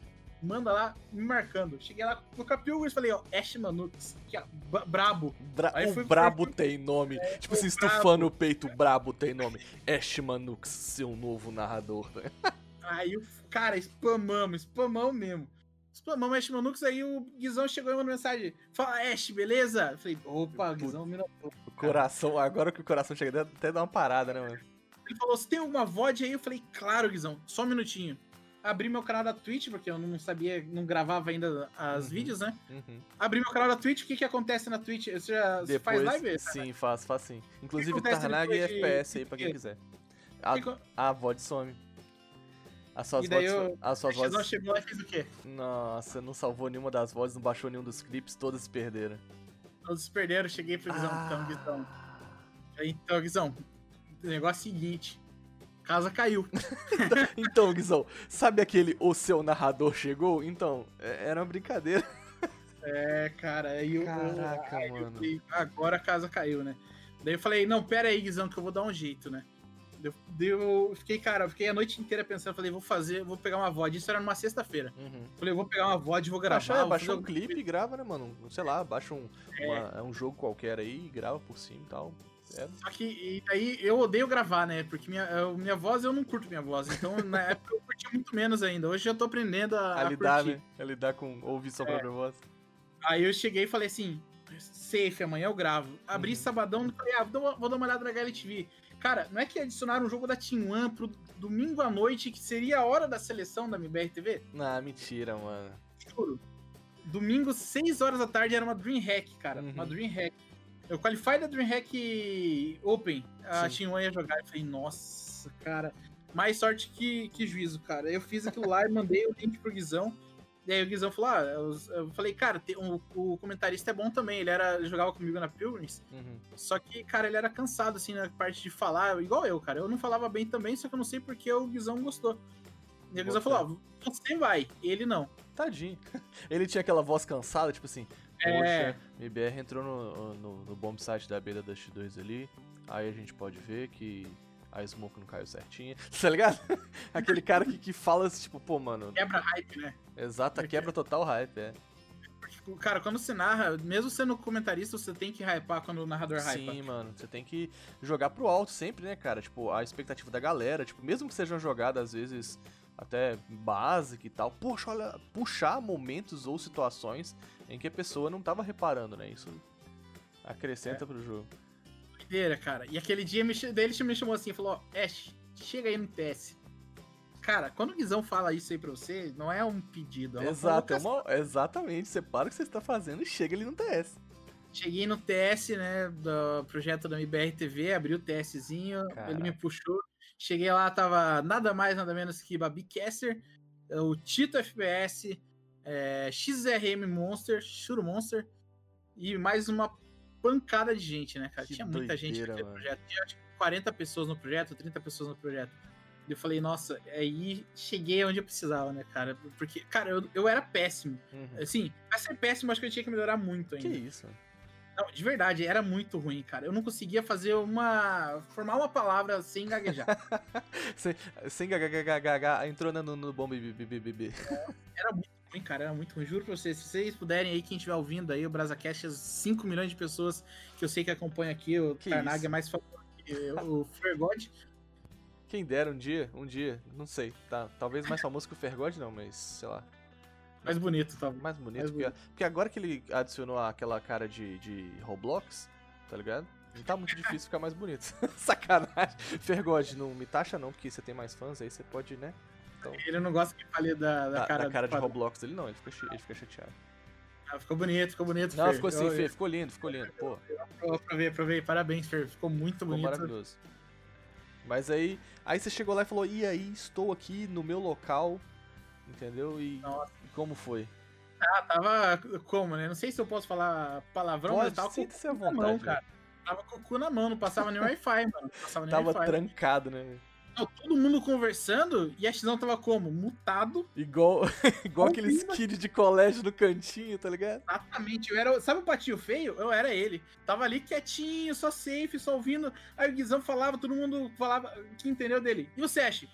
manda lá me marcando. Cheguei lá com o Capilgris e falei, ó, Ash Manux, que é brabo. Bra Aí o fui, Brabo fui, tem nome. É, tipo assim, estufando o peito, Brabo tem nome. Ash Manux, seu novo narrador. Aí, cara, spamamos, spamamos mesmo. Spamamos Ash Manux, aí o Guizão chegou e mandou mensagem. Fala, Ash, beleza? Eu falei, opa, Guizão me notou. O coração, agora que o coração chega, até dá uma parada, né, mano? Ele falou, você tem alguma VOD aí? Eu falei, claro, Guizão, só um minutinho abri meu canal da Twitch, porque eu não sabia, não gravava ainda as uhum, vídeos, né? Uhum. Abri meu canal da Twitch, o que que acontece na Twitch? Você já Depois, faz live? Sim, faço, faço sim. Inclusive Tarnag e FPS aí pra quem quiser. A, que... a VOD some. As suas vozes. Eu... As suas vozes. Não chegou e fez o quê? Nossa, não salvou nenhuma das vozes, não baixou nenhum dos clipes, todas se perderam. Todos se perderam, cheguei pro Guizão, então, ah. então, Guizão. Então, Guizão, o negócio é o seguinte casa caiu. então, Guizão, sabe aquele O Seu Narrador Chegou? Então, é, era uma brincadeira. É, cara, aí eu. Caraca, aí mano. Eu, agora a casa caiu, né? Daí eu falei, não, pera aí, Guizão, que eu vou dar um jeito, né? Eu, eu fiquei, cara, eu fiquei a noite inteira pensando, falei, vou fazer, vou pegar uma VOD. Isso era numa sexta-feira. Uhum. Falei, vou pegar uma VOD, vou gravar. Baixa, baixa um clipe e grava, né, mano? Sei lá, baixa um, é. Uma, um jogo qualquer aí e grava por cima e tal. É. Só que e aí eu odeio gravar, né? Porque minha, eu, minha voz, eu não curto minha voz. Então, na época eu curti muito menos ainda. Hoje eu tô aprendendo a, a, a lidar, curtir. né? A lidar com ouvir sua é. própria voz. Aí eu cheguei e falei assim, safe, amanhã eu gravo. Abri uhum. sabadão e falei, ah, vou, dar uma olhada na HLTV. Cara, não é que adicionaram um jogo da Team One pro domingo à noite, que seria a hora da seleção da MBR TV? Ah, mentira, mano. Juro. Domingo, 6 horas da tarde, era uma Dreamhack, cara. Uhum. Uma Dreamhack. Eu qualified da DreamHack Open, a Team ia jogar. e falei, nossa, cara, mais sorte que, que juízo, cara. Eu fiz aquilo lá e mandei o link pro Guizão. E aí o Guizão falou: ah, eu, eu falei, cara, tem, um, o comentarista é bom também. Ele era, ele jogava comigo na Pilgrims. Uhum. Só que, cara, ele era cansado, assim, na parte de falar, igual eu, cara. Eu não falava bem também, só que eu não sei porque o Guizão gostou. E o Guizão falou: ó, você vai, ele não. Tadinho. Ele tinha aquela voz cansada, tipo assim, É. poxa, MBR entrou no, no, no bomb site da Beta Dust 2 ali, aí a gente pode ver que a Smoke não caiu certinha, tá ligado? Aquele cara que, que fala assim, tipo, pô, mano, Quebra hype, né? exata quebra total hype, é. Porque, Cara, quando você narra, mesmo sendo comentarista, você tem que hypar quando o narrador hypa. Sim, mano, você tem que jogar pro alto sempre, né, cara? Tipo, a expectativa da galera, tipo, mesmo que seja uma jogada, às vezes, até básica e tal, poxa, olha, puxar momentos ou situações em que a pessoa não tava reparando, né? Isso acrescenta pro jogo. Doideira, cara. E aquele dia me, daí ele me chamou assim e falou: Ó, Ash, chega aí no TS. Cara, quando o Guizão fala isso aí pra você, não é um pedido. É Exato, é uma, exatamente. Você para o que você está fazendo e chega ali no TS. Cheguei no TS, né, do projeto da MBR TV, abri o TSzinho, Caraca. ele me puxou. Cheguei lá, tava nada mais, nada menos que Babi Caster, o Tito FPS, é, XRM Monster, Shuro Monster e mais uma pancada de gente, né, cara? Que Tinha muita gente doideira, naquele mano. projeto. Tinha acho que 40 pessoas no projeto, 30 pessoas no projeto. Eu falei, nossa, aí cheguei onde eu precisava, né, cara? Porque, cara, eu, eu era péssimo. Uhum. Assim, pra ser péssimo, acho que eu tinha que melhorar muito ainda. Que isso? Não, de verdade, era muito ruim, cara. Eu não conseguia fazer uma. formar uma palavra sem gaguejar. Sem, sem gagagagagá, entrou no, no bom BBBBB. Era muito ruim, cara. Era muito ruim. Juro pra vocês. Se vocês puderem aí, quem estiver ouvindo aí, o BrazaCast, as 5 milhões de pessoas que eu sei que acompanham aqui, o Que Tarnag isso. é mais famoso que o Fergod. Quem dera um dia, um dia, não sei, tá? Talvez mais famoso que o Fergode não, mas sei lá. Mais bonito, tá? Mais bonito, Mais porque, porque agora que ele adicionou aquela cara de, de Roblox, tá ligado? Não tá muito difícil ficar mais bonito. Sacanagem. Fergode, não me taxa não, porque você tem mais fãs, aí você pode, né? Então, Ele não gosta que fale da, da da, cara, da cara de. Roblox dele não, ele fica, ele fica chateado. Ah, ficou bonito, ficou bonito, Não, Fer. ficou assim, Eu- Fê, ficou lindo, ficou lindo, pô. eu Aprovei, aprovei. Parabéns, Fer. Ficou muito Ficou bonito. maravilhoso. Mas aí, aí você chegou lá e falou, e aí, estou aqui no meu local, entendeu? E, e como foi? Ah, tava como, né? Não sei se eu posso falar palavrão, mas Pode, tava com o cu na mão, né? cara. Tava com o cu na mão, não passava nem Wi-Fi, mano. Não passava nem Tava Wi-Fi. trancado, né? Todo mundo conversando e a Xão tava como? Mutado. Igual, igual aqueles kids de colégio no cantinho, tá ligado? Exatamente. Eu era, sabe o patinho feio? Eu era ele. Tava ali quietinho, só safe, só ouvindo. Aí o Guizão falava, todo mundo falava que entendeu dele. E o Sesh?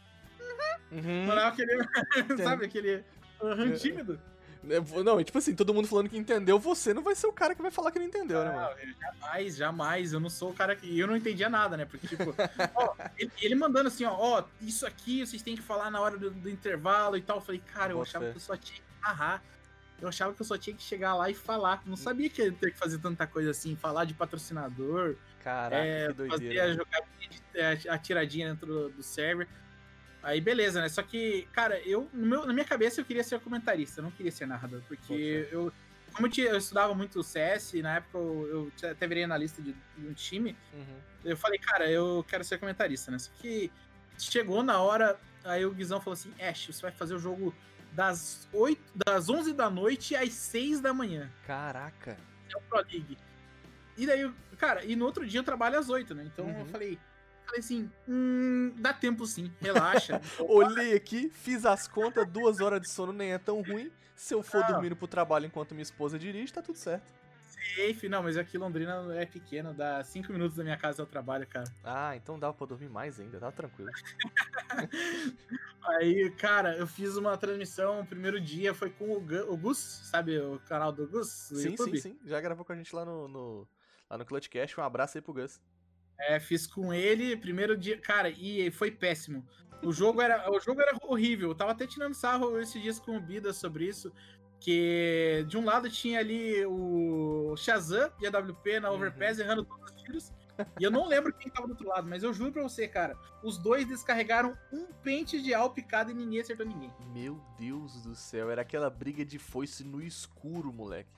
Uhum. Mandava aquele. sabe aquele. É. tímido. É, Não, e tipo assim, todo mundo falando que entendeu, você não vai ser o cara que vai falar que não entendeu, né, mano? Não, jamais, jamais. Eu não sou o cara que. Eu não entendia nada, né? Porque, tipo, ó, ele, ele mandando assim, ó, ó, isso aqui vocês têm que falar na hora do, do intervalo e tal. Eu falei, cara, eu Bota achava que eu só tinha que narrar. Eu achava que eu só tinha que chegar lá e falar. Não sabia que ia ter que fazer tanta coisa assim, falar de patrocinador, Caraca, é, que fazer doideira. a mano. jogadinha, de- é, a tiradinha dentro do, do server. Aí beleza, né? Só que, cara, eu no meu- na minha cabeça eu queria ser comentarista, eu não queria ser narrador, porque Bota eu, como eu, tinha- eu estudava muito CS, e na época eu, eu até virei analista de, de um time, Uhum. eu falei, cara, eu quero ser comentarista, né? Só que chegou na hora, aí o Guizão falou assim: Ash, você vai fazer o jogo das, 8, das 11 da noite às 6 da manhã. Caraca. É o Pro League. E daí, cara, e no outro dia eu trabalho às 8, né? Então Uhum. eu falei, falei assim: hum, dá tempo sim, relaxa. Olhei aqui, fiz as contas, duas horas de sono nem é tão ruim. Se eu for Não. dormindo pro trabalho enquanto minha esposa dirige, tá tudo certo. Safe, não, mas aqui Londrina é pequeno, dá 5 minutos da minha casa ao trabalho, cara. Ah, então dava pra dormir mais ainda, tá tranquilo. Aí, cara, eu fiz uma transmissão, o primeiro dia foi com o, Gu- o Gus, sabe o canal do Gus? Do sim, YouTube? sim, sim. Já gravou com a gente lá no, no, lá no Clutchcast. Um abraço aí pro Gus. É, fiz com ele, primeiro dia, cara, e foi péssimo. O jogo era, o jogo era horrível. Eu tava até tirando sarro esses dias com o Bida sobre isso. Que de um lado tinha ali o Shazam e a WP na Uhum. Overpass errando todos os tiros. E eu não lembro quem tava do outro lado, mas eu juro pra você, cara, os dois descarregaram um pente de Alp cada e ninguém acertou ninguém. Meu Deus do céu, era aquela briga de foice no escuro, moleque.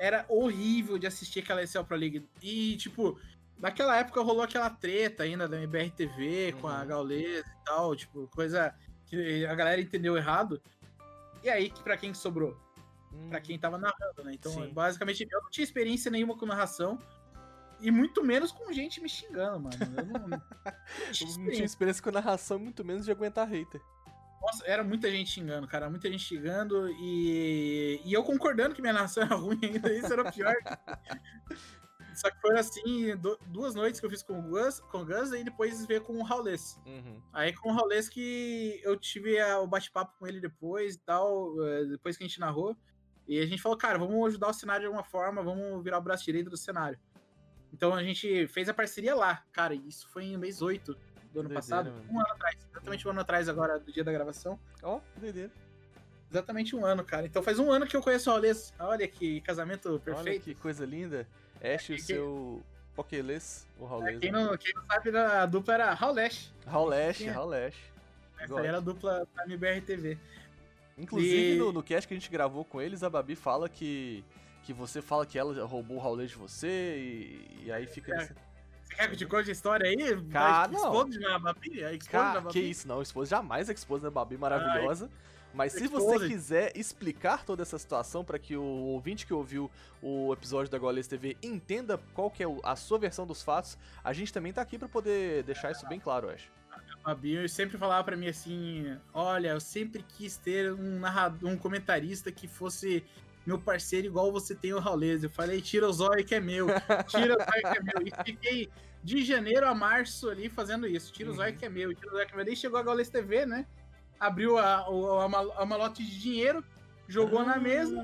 Era horrível de assistir aquela ECL Pro League. E, tipo, naquela época rolou aquela treta ainda da MBR TV com a Uhum. Gaules e tal, tipo, coisa que a galera entendeu errado. E aí, que pra quem que sobrou? Pra quem tava narrando, né? Então, Sim. basicamente, eu não tinha experiência nenhuma com narração. E muito menos com gente me xingando, mano. Eu não, não tinha Eu não tinha experiência. experiência com narração, muito menos de aguentar hater. Nossa, era muita gente xingando, cara. Muita gente xingando e, e eu concordando que minha narração era ruim ainda. Isso era o pior. Só que foi assim, duas noites que eu fiz com o Gus, com o Gus e depois veio com o Raulês. Uhum. Aí com o Raulês que eu tive o bate-papo com ele depois e tal, eh, depois que a gente narrou. E a gente falou, cara, vamos ajudar o cenário de alguma forma, vamos virar o braço direito do cenário. Então a gente fez a parceria lá. Cara, isso foi em mês 8 do ano doideira, passado. Mano. Um ano atrás. Exatamente um ano atrás agora, do dia da gravação. Ó, oh, doideira. Exatamente um ano, cara. Então faz um ano que eu conheço o Raulês. Olha que casamento perfeito. Olha que coisa linda. Ash, o seu Pokéles, o. É, quem, não, quem não sabe, a dupla era Raulesh. Raulesh, Raulesh. Essa aí era a dupla da MBR TV. Inclusive, e... no, no cast que a gente gravou com eles, a Babi fala que, que você fala que ela roubou o Raulês de você e, e aí fica... É. Nesse... Você quer que eu te conte a história aí? Cara, não. Expose na Babi? A Cara, Babi? Que isso, não. Expose jamais a expose da Babi maravilhosa. Mas se você quiser explicar toda essa situação para que o ouvinte que ouviu o episódio da Goles TV entenda qual que é a sua versão dos fatos, a gente também tá aqui para poder deixar isso bem claro, eu acho. A Bio sempre falava para mim assim: olha, eu sempre quis ter um narrador, um comentarista que fosse meu parceiro igual você tem o Raulês. Eu falei, tira o zóio que é meu, tira o zóio que é meu. E fiquei de janeiro a março ali fazendo isso. Tira o zóio uhum. que é meu, tira o zóio que é meu. Daí chegou a Gaules TV, né? Abriu a, a, a malote de dinheiro, jogou na mesa,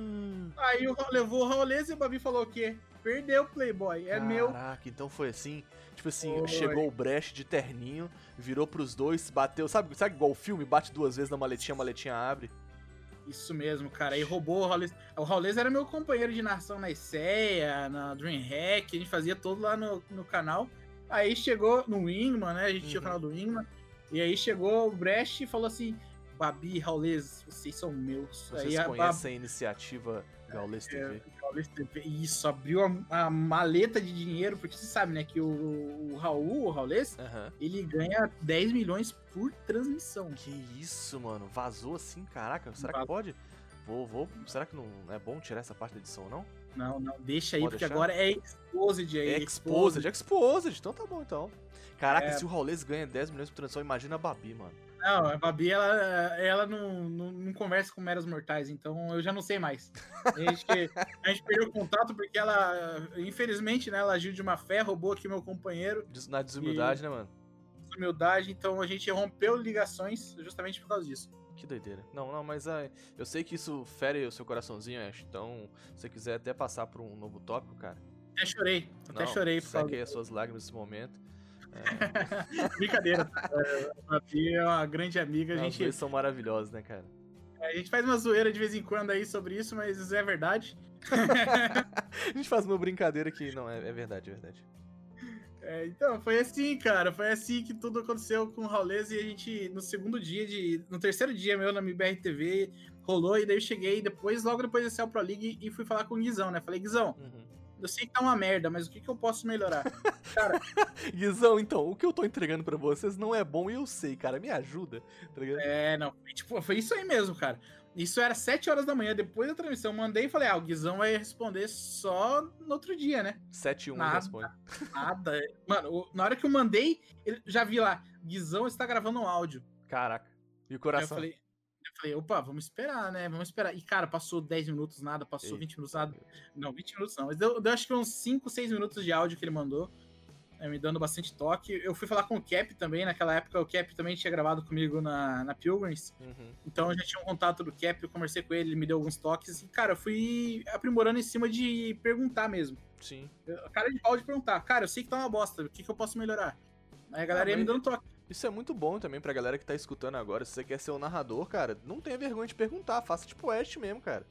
ah. aí levou o Raulês e o Babi falou o quê? Perdeu o Playboy, é Caraca, meu. Caraca, então foi assim. Tipo assim, Oi. chegou o Brecht de terninho, virou pros dois, bateu. Sabe, sabe igual o filme? Bate duas vezes na maletinha, a maletinha abre. Isso mesmo, cara. Aí roubou o Raulês. O Raulês era meu companheiro de narração na ICEA, na Dreamhack, a gente fazia todo lá no, no canal. Aí chegou no Wingman, né? A gente uhum. tinha o uhum. canal do Wingman. E aí chegou o Brecht e falou assim: Babi Raulês, vocês são meus. Vocês aí conhecem a, a iniciativa Gaules TV? É, Gaules TV. Isso, abriu a, a, maleta de dinheiro, porque você sabe, né, que o, o Raul, o Raulês, uhum. ele ganha 10 milhões por transmissão. Que isso, mano. Vazou assim, caraca. Será Vazou. que pode? Vou, vou. Será que não é bom tirar essa parte da edição, não? Não, não, deixa aí, Pode porque deixar? agora é Exposed aí. É Exposed, Exposed, então tá bom então. Caraca, é... se o Raulês ganha 10 milhões por transição, imagina a Babi, mano. Não, a Babi, ela, ela não, não, não, conversa com meros mortais, então eu já não sei mais. A gente, a gente perdeu o contato porque ela, infelizmente, né, ela agiu de uma fé, roubou aqui meu companheiro. Na desumildade, e... né, mano? Desumildade, então a gente rompeu ligações justamente por causa disso. Que doideira. Não, não, mas uh, eu sei que isso fere o seu coraçãozinho, Ash. Então, se você quiser até passar por um novo tópico, cara. Até chorei, até não, chorei. Seque as suas lágrimas nesse momento. É... Brincadeira. A Bia é uma grande amiga. A gente... são maravilhosos, né, cara? É, a gente faz uma zoeira de vez em quando aí sobre isso, mas isso é verdade. a gente faz uma brincadeira que não, é, é verdade, é verdade. É, então, foi assim, cara. Foi assim que tudo aconteceu com o Raulês e a gente, no segundo dia de. No terceiro dia meu na MBR TV, rolou, e daí eu cheguei depois, logo depois da Cell Pro League, e fui falar com o Guizão, né? Falei, Guizão, uhum eu sei que tá uma merda, mas o que, que eu posso melhorar? Cara. Guizão, então, o que eu tô entregando para vocês não é bom e eu sei, cara. Me ajuda. Tá é, não. Tipo, foi isso aí mesmo, cara. Isso era 7 horas da manhã, depois da transmissão. Mandei e falei, ah, o Guizão vai responder só no outro dia, né? 7 e 1 nada, responde. Nada. Mano, na hora que eu mandei, já vi lá, Guizão está gravando um áudio. Caraca. E o coração? Eu falei, falei, opa, vamos esperar, né? Vamos esperar. E, cara, passou 10 minutos, nada, passou Eita. 20 minutos, nada. Não, 20 minutos não. Mas deu, deu acho que uns 5, 6 minutos de áudio que ele mandou. É, me dando bastante toque. Eu fui falar com o Cap também, naquela época o Cap também tinha gravado comigo na, na Pilgrims. Uhum. Então eu já tinha um contato do Cap, eu conversei com ele, ele me deu alguns toques. E, cara, eu fui aprimorando em cima de perguntar mesmo. Sim. cara de pau de perguntar, cara, eu sei que tá uma bosta, o que, que eu posso melhorar? Aí a galera ah, ia me dando toque. Isso é muito bom também pra galera que tá escutando agora. Se você quer ser o um narrador, cara, não tenha vergonha de perguntar. Faça tipo West mesmo, cara.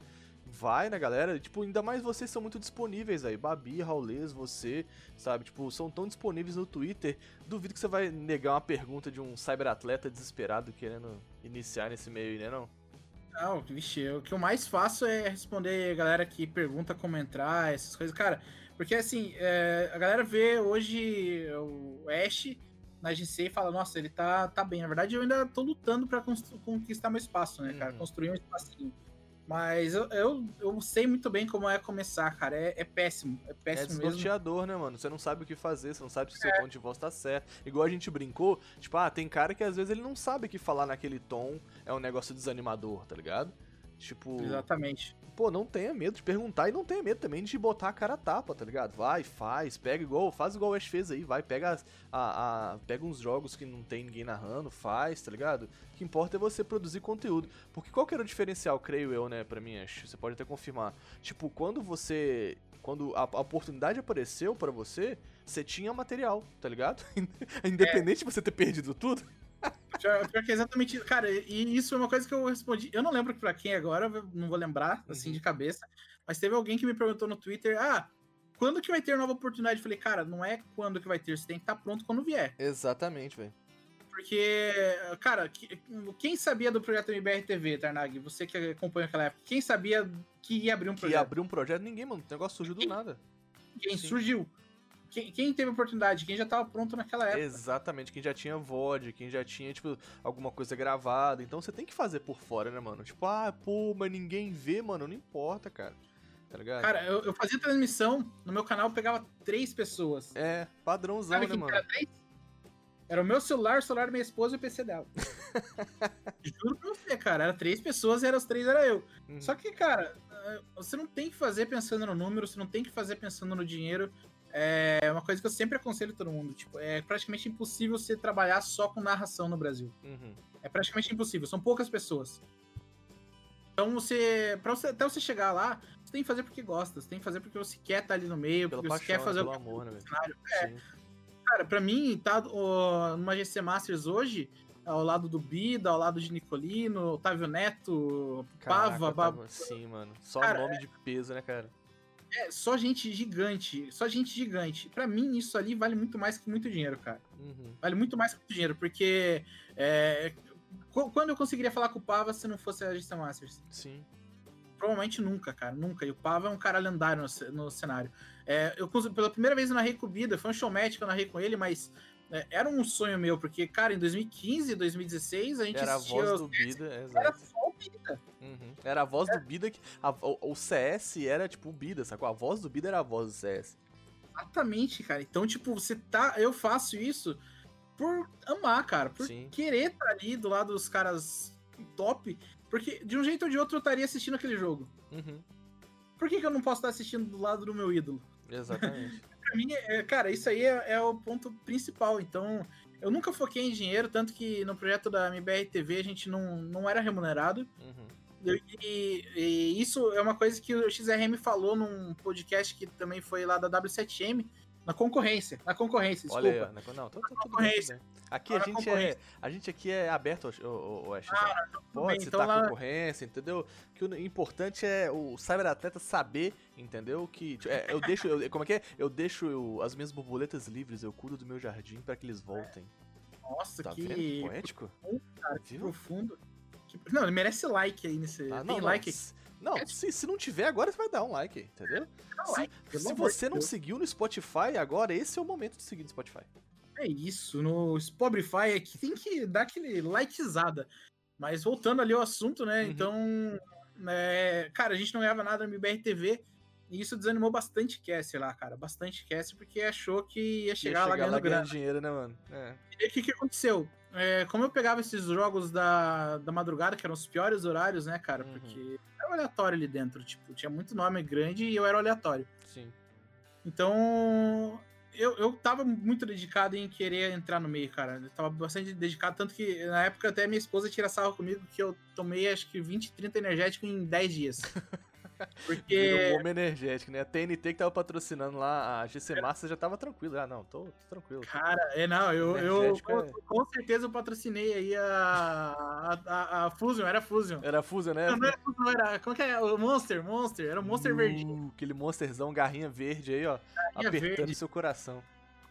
Vai na galera, tipo, ainda mais vocês são muito disponíveis aí. Babi, Raulês, você, sabe? Tipo, são tão disponíveis no Twitter. Duvido que você vai negar uma pergunta de um cyberatleta desesperado querendo iniciar nesse meio aí, né não? Não, vixe, o que eu mais faço é responder a galera que pergunta como entrar, essas coisas. Cara, porque assim, é, a galera vê hoje o Ash na GC e fala, nossa, ele tá, tá bem. Na verdade, eu ainda tô lutando para conquistar meu espaço, né, cara? Uhum. Construir um espacinho. Mas eu, eu, eu, sei muito bem como é começar, cara. É, é péssimo. É péssimo é desnorteador, né, mano? Você não sabe o que fazer, você não sabe se o seu é. ponto de voz tá certo. Igual a gente brincou, tipo, ah, tem cara que às vezes ele não sabe que falar naquele tom é um negócio desanimador, tá ligado? Tipo. Exatamente. Pô, não tenha medo de perguntar e não tenha medo também de botar a cara a tapa, tá ligado? Vai, faz, pega igual, faz igual o Ash fez aí, vai, pega, a, a, pega uns jogos que não tem ninguém narrando, faz, tá ligado? O que importa é você produzir conteúdo. Porque qual que era o diferencial, creio eu, né, pra mim, Ash? Você pode até confirmar. Tipo, quando você. Quando a, a oportunidade apareceu para você, você tinha material, tá ligado? Independente é. de você ter perdido tudo. Pior que é exatamente. Cara, e isso é uma coisa que eu respondi. Eu não lembro pra quem agora, não vou lembrar, assim, uhum. de cabeça. Mas teve alguém que me perguntou no Twitter: ah, quando que vai ter nova oportunidade? Eu falei, cara, não é quando que vai ter, você tem que estar tá pronto quando vier. Exatamente, velho. Porque, cara, quem sabia do projeto MBR TV, Tarnag? Você que acompanha aquela época, quem sabia que ia abrir um projeto? Que ia abrir um projeto? Ninguém, mano. O negócio surgiu do nada. Quem Sim. surgiu? Quem, quem, teve oportunidade? Quem já tava pronto naquela época. Exatamente, quem já tinha VOD, quem já tinha, tipo, alguma coisa gravada. Então você tem que fazer por fora, né, mano? Tipo, ah, pô, mas ninguém vê, mano, não importa, cara. Tá ligado? Cara, eu, eu fazia transmissão, no meu canal eu pegava três pessoas. É, padrãozão, Sabe né, mano? Era, três? era o meu celular, o celular da minha esposa e o PC dela. Juro pra você, cara. Era três pessoas e eram os três era eu. Uhum. Só que, cara, você não tem que fazer pensando no número, você não tem que fazer pensando no dinheiro é uma coisa que eu sempre aconselho todo mundo. Tipo, é praticamente impossível você trabalhar só com narração no Brasil. Uhum. É praticamente impossível. São poucas pessoas. Então você, pra você, até você chegar lá, você tem que fazer porque gosta, você tem que fazer porque você quer estar ali no meio, porque paixão, você quer fazer o amor, né, cenário. É. Cara, pra mim, tá ó, numa GC Masters hoje, ao lado do Bida, ao lado de Nicolino, Otávio Neto, Caraca, Pava, Bab... Sim, mano. Só cara, nome de peso, né, cara? É, só gente gigante, só gente gigante. Para mim, isso ali vale muito mais que muito dinheiro, cara. Uhum. Vale muito mais que muito dinheiro, porque é, quando eu conseguiria falar com o Pava se não fosse a Gestão Masters? Sim. Provavelmente nunca, cara, nunca. E o Pava é um cara lendário no, no cenário. É, eu, pela primeira vez eu narrei com o Bida, foi um showmatch que eu narrei com ele, mas é, era um sonho meu, porque, cara, em 2015, 2016, a gente Era a voz do Bida, exato. Bida. Uhum. Era a voz é. do Bida que. A, o, o, CS era tipo o Bida, sacou? A voz do Bida era a voz do CS. Exatamente, cara. Então, tipo, você tá. Eu faço isso por amar, cara. Por Sim. querer estar tá ali do lado dos caras top. Porque de um jeito ou de outro eu estaria assistindo aquele jogo. Uhum. Por que, que eu não posso estar assistindo do lado do meu ídolo? Exatamente. pra mim, é, cara, isso aí é, é, o ponto principal. Então, eu nunca foquei em dinheiro, tanto que no projeto da MBR TV a gente não, não era remunerado. Uhum. E, e, isso é uma coisa que o XRM falou num podcast que também foi lá da W7M, na concorrência, na concorrência, desculpa. Olha aí, na, não, tô, tô, concorrência. Aqui a gente, é, a gente aqui é aberto, o, o, Ash, ah, Pode bem, citar então lá... concorrência, entendeu? Que o importante é o cyberatleta saber, entendeu? Que é, eu deixo, eu, como é que é? Eu deixo eu, as minhas borboletas livres, eu cuido do meu jardim para que eles voltem. Nossa, tá que vendo? poético. Profundo, cara, que profundo. Não, ele merece like aí nesse. Ah, não, Tem like aí. Não, se, se não tiver agora, você vai dar um like, entendeu? se, like, se você não Deus. seguiu no Spotify agora, esse é o momento de seguir no Spotify. É isso, no Spotify aqui tem que dar aquele likezada. Mas voltando ali ao assunto, né? Uhum. Então, é, cara, a gente não ganhava nada no MBR TV. E isso desanimou bastante cast lá, cara. Bastante cast, porque achou que ia chegar, ia chegar lá ganhando lá grana. dinheiro, né, mano? É. E aí, o que, que aconteceu? É, como eu pegava esses jogos da, da madrugada, que eram os piores horários, né, cara? Uhum. Porque era aleatório ali dentro, tipo, tinha muito nome grande e eu era aleatório. Sim. Então, eu, eu tava muito dedicado em querer entrar no meio, cara. Eu tava bastante dedicado, tanto que na época até minha esposa tira sarro comigo que eu tomei acho que 20, 30 energéticos em 10 dias. Porque. Virou bomba energético, né? A TNT que tava patrocinando lá, a GC Massa já tava tranquilo. Ah, não, tô, tô tranquilo. Cara, é, não, eu, eu com, é... com, certeza eu patrocinei aí a, a, a, a, Fusion, era Fusion. Era Fusion, né? Não, não era Fusion, era. Como que é? O Monster, Monster, era o Monster uh, verdinho. Aquele Monsterzão, garrinha verde aí, ó. Garrinha apertando verde. seu coração.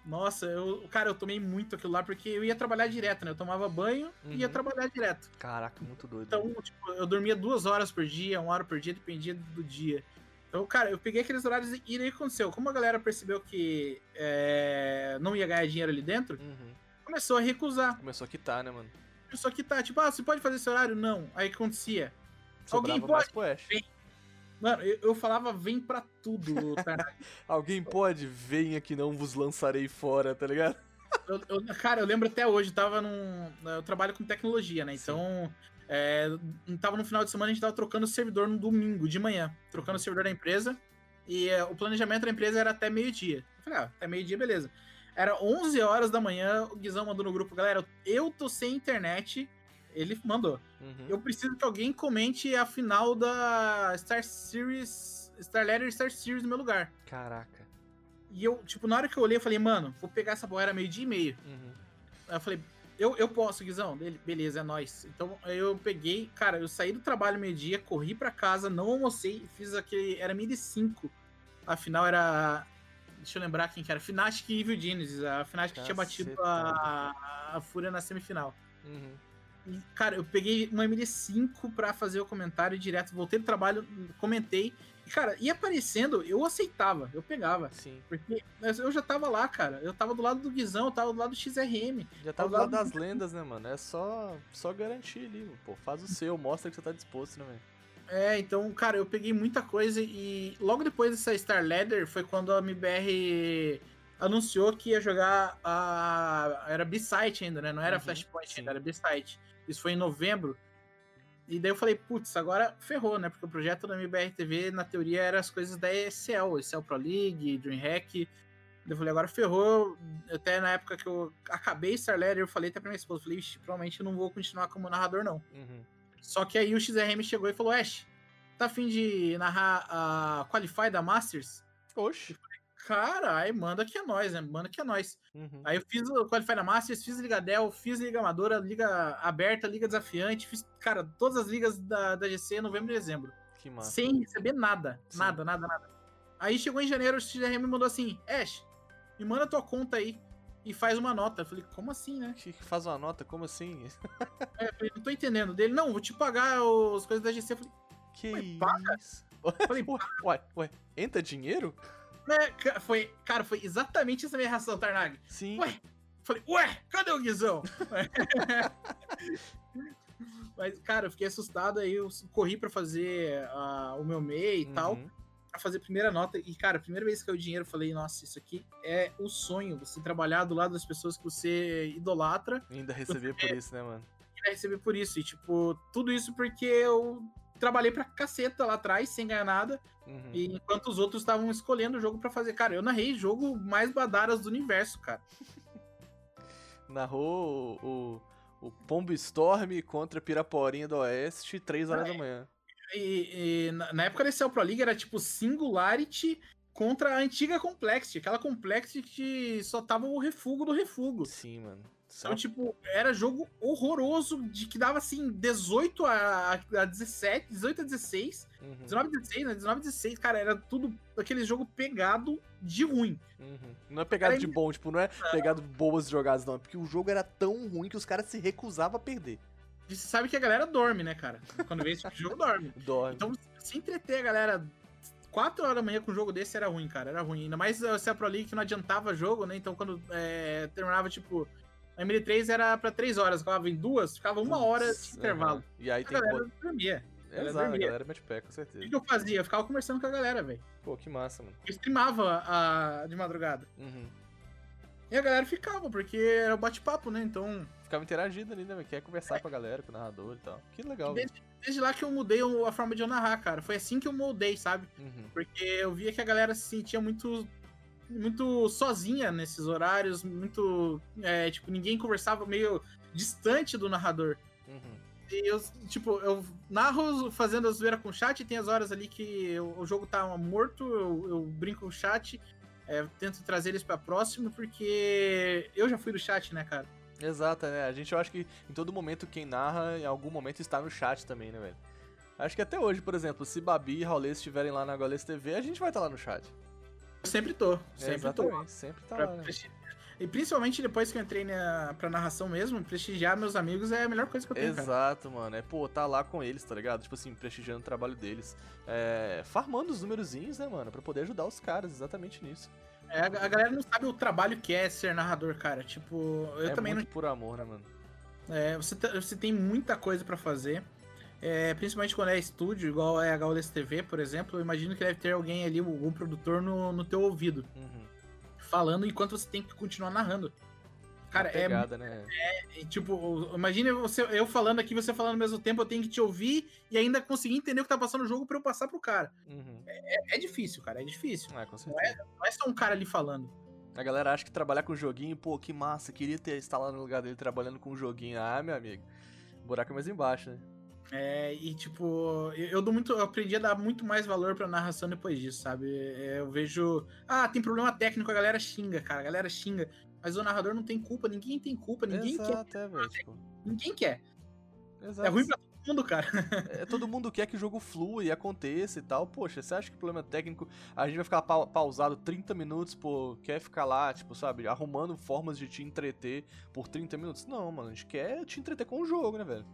Nossa, eu, cara, eu tomei muito aquilo lá porque eu ia trabalhar direto, né? Eu tomava banho uhum. e ia uhum. trabalhar direto. Caraca, muito doido. Então, tipo, eu dormia duas horas por dia, uma hora por dia, dependia do dia. Então, cara, eu peguei aqueles horários e aí aconteceu. Como a galera percebeu que é, não ia ganhar dinheiro ali dentro, uhum. começou a recusar. Começou a quitar, né, mano? Começou a quitar. Tipo, ah, você pode fazer esse horário? Não. Aí acontecia? Sobrava Alguém pode? Vem. Mano, eu, eu falava vem pra tudo. Alguém pode? Venha que não vos lançarei fora, tá ligado? Eu- eu- cara, eu lembro até hoje, tava num. Eu trabalho com tecnologia, né? Então. É, tava no final de semana, a gente tava trocando o servidor no domingo, de manhã. Trocando o servidor da empresa. E é, o planejamento da empresa era até meio-dia. Eu falei, ah, até meio-dia, beleza. Era 11 horas da manhã, o Guizão mandou no grupo, galera, eu tô sem internet. Ele mandou. Uhum. Eu preciso que alguém comente a final da Star Series. Star Letter e Star Series no meu lugar. Caraca. E eu, tipo, na hora que eu olhei, eu falei, mano, vou pegar essa bola, era meio-dia e meio. Uhum. Aí eu falei, eu, eu posso, Guizão? Ele, beleza, é nóis. Então eu peguei, cara, eu saí do trabalho meio-dia, corri pra casa, não almocei, fiz aquele. Era meio de 5. Afinal era. Deixa eu lembrar quem que era. Fnatic e Evil Genesis. A Fnatic tinha batido a, a Fúria na semifinal. Uhum. Cara, eu peguei uma MD5 pra fazer o comentário direto, voltei do trabalho, comentei. E, cara, ia aparecendo, eu aceitava, eu pegava. Sim. Porque eu já tava lá, cara. Eu tava do lado do Guizão, eu tava do lado do XRM. Já Ao do lado lado das lendas, né, mano? É só, só garantir ali, pô. Faz o seu, mostra que você tá disposto, né, velho? É, então, cara, eu peguei muita coisa e logo depois dessa Star Ladder foi quando a MBR anunciou que ia jogar a. Era B-Site ainda, né? Não era Uhum, Flashpoint sim. ainda, era B-Site. Isso foi em novembro. E daí eu falei, putz, agora ferrou, né? Porque o projeto da MBR TV, na teoria, era as coisas da ESL, ESL Pro League, DreamHack. Eu falei, agora ferrou. Até na época que eu acabei Star Ladder, eu falei até pra minha esposa, falei, "Ixi, provavelmente eu não vou continuar como narrador, não. Uhum. Só que aí o XRM chegou e falou: Ash, tá afim de narrar a Qualify da Masters? Oxi. Cara, aí manda que é nós, né? Manda que é nós. Uhum. Aí eu fiz o Qualify da Masters, fiz Liga Dell, fiz Liga Amadora, Liga Aberta, Liga Desafiante, fiz, cara, todas as ligas da, da GC em novembro e dezembro. Que massa. Sem receber nada. Sim. Nada, nada, nada. Aí chegou em janeiro, o XRM mandou assim: Ash, me manda tua conta aí e faz uma nota. Eu falei, como assim, né? Que faz uma nota? Como assim? Aí eu falei, não tô entendendo. Dele, não, vou te pagar as coisas da GC. Eu falei, Que paga? isso? Falei, ué, ué, ué, entra dinheiro? É, ca- foi, cara, foi exatamente essa minha reação, Tarnag. Sim. Ué? Falei, ué, cadê o Guizão? Mas, cara, eu fiquei assustado aí, eu corri pra fazer ah, o meu MEI e tal, Uhum. pra fazer a primeira nota. E, cara, a primeira vez que caiu dinheiro, eu falei, nossa, isso aqui é o sonho, você trabalhar do lado das pessoas que você idolatra E Ainda receber por isso, né, mano? vai receber por isso. E, tipo, tudo isso porque eu trabalhei pra caceta lá atrás, sem ganhar nada, Uhum. e enquanto os outros estavam escolhendo o jogo pra fazer. Cara, eu narrei jogo mais badaras do universo, cara. Narrou o, o, o Pombo Storm contra Piraporinha do Oeste, 3 horas É. da manhã. E, e na na época desse Pro League era tipo Singularity contra a antiga Complexity. Aquela Complexity que só tava o refugo do refugo. Sim, mano. Então, tipo, era jogo horroroso, de que dava assim 18 a, a 17, 18 a 16, Uhum, 19 a 16, né? 19 a 16, cara, era tudo aquele jogo pegado de ruim. uhum. Não é pegado Era de bom, tipo, não é pegado boas jogadas, não. É porque o jogo era tão ruim que os caras se recusavam a perder. E você sabe que a galera dorme, né, cara? Quando vê esse tipo de jogo, dorme. Dorme. Então, se entreter a galera 4 horas da manhã com um jogo desse era ruim, cara. Era ruim. Ainda mais se a Pro League que não adiantava jogo, né? Então, quando é, terminava, tipo. A MD3 era pra 3 horas, ficava em duas, ficava uma hora de intervalo. aham. E aí A tem galera dormia. ela Exato, a galera mete pé, com O certeza. que, que eu fazia? Eu ficava conversando com a galera, velho. Pô, que massa, mano. Eu streamava a, de madrugada. Uhum. E a galera ficava, porque era o bate-papo, né? Então, Ficava interagindo ali, né? Quer conversar com a galera, com o narrador e tal. Que legal, desde, desde lá que eu mudei o- a forma de eu narrar, cara. Foi assim que eu moldei, sabe? Uhum. Porque eu via que a galera se sentia muito muito sozinha nesses horários, muito. é, tipo, ninguém conversava meio distante do narrador. Uhum. E eu, tipo, eu narro fazendo a zoeira com o chat, tem as horas ali que eu- o jogo tá morto, eu, eu brinco com o chat, é, tento trazer eles pra próximo, porque eu já fui do chat, né, cara? Exato, né? A gente, eu acho que em todo momento quem narra, em algum momento está no chat também, né, velho? Acho que até hoje, por exemplo, se Babi e Raulês estiverem lá na Gaules TV, a gente vai estar lá no chat. Sempre tô, sempre tô. sempre tá Pra lá. né? E principalmente depois que eu entrei na, pra narração mesmo, prestigiar meus amigos é a melhor coisa que eu tenho, cara. Exato, mano. É, pô, tá lá com eles, tá ligado? Tipo assim, prestigiando o trabalho deles. É, farmando os númerozinhos, né, mano? Pra poder ajudar os caras, exatamente nisso. É, a, a galera não sabe o trabalho que é ser narrador, cara. Tipo, eu é também muito por amor, né, mano? não. É, você, te- você tem muita coisa pra fazer. É, principalmente quando é estúdio, igual é a Gaules TV, por exemplo, eu imagino que deve ter alguém ali, um produtor no, no teu ouvido, Uhum. falando enquanto você tem que continuar narrando. Cara, é, pegada, né? é, tipo, imagina você, eu falando aqui, você falando ao mesmo tempo, eu tenho que te ouvir e ainda conseguir entender o que tá passando no jogo pra eu passar pro cara. Uhum. É, é difícil, cara, é difícil. É, com certeza. Não é só um cara ali falando. A galera acha que trabalhar com joguinho, pô, que massa, queria ter instalado no lugar dele trabalhando com joguinho. Ah, meu amigo, o buraco é mais embaixo, né? É, e tipo, eu, eu dou muito, eu aprendi a dar muito mais valor pra narração depois disso, sabe? É, eu vejo, ah, tem problema técnico, a galera xinga, cara, a galera xinga, mas o narrador não tem culpa, ninguém tem culpa, ninguém quer, Exato, é, velho. Tipo, ninguém quer. exato. É ruim pra todo mundo, cara. É, todo mundo quer que o jogo flua e aconteça e tal. Poxa, você acha que o problema técnico a gente vai ficar pa- pausado 30 minutos, pô, quer ficar lá, tipo, sabe, arrumando formas de te entreter por 30 minutos? Não, mano, a gente quer te entreter com o jogo, né, velho?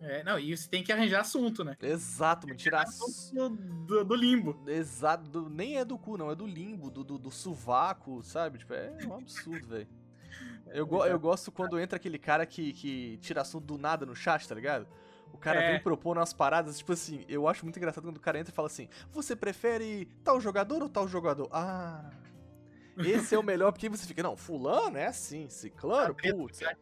É, não, e você tem que arranjar assunto, né? Exato, mano, tirar. Assunto do, do limbo. Exato, do- nem é do cu, não, é do limbo, do, do, do sovaco, sabe? Tipo, é um absurdo, velho. Eu, go- eu gosto quando entra aquele cara que, que tira assunto do nada no chat, tá ligado? O cara É. vem propondo umas paradas, tipo assim, eu acho muito engraçado quando o cara entra e fala assim: Você prefere tal jogador ou tal jogador? Ah. Esse é o melhor, porque você fica, não, fulano é assim, ciclano, Tá putz. chat,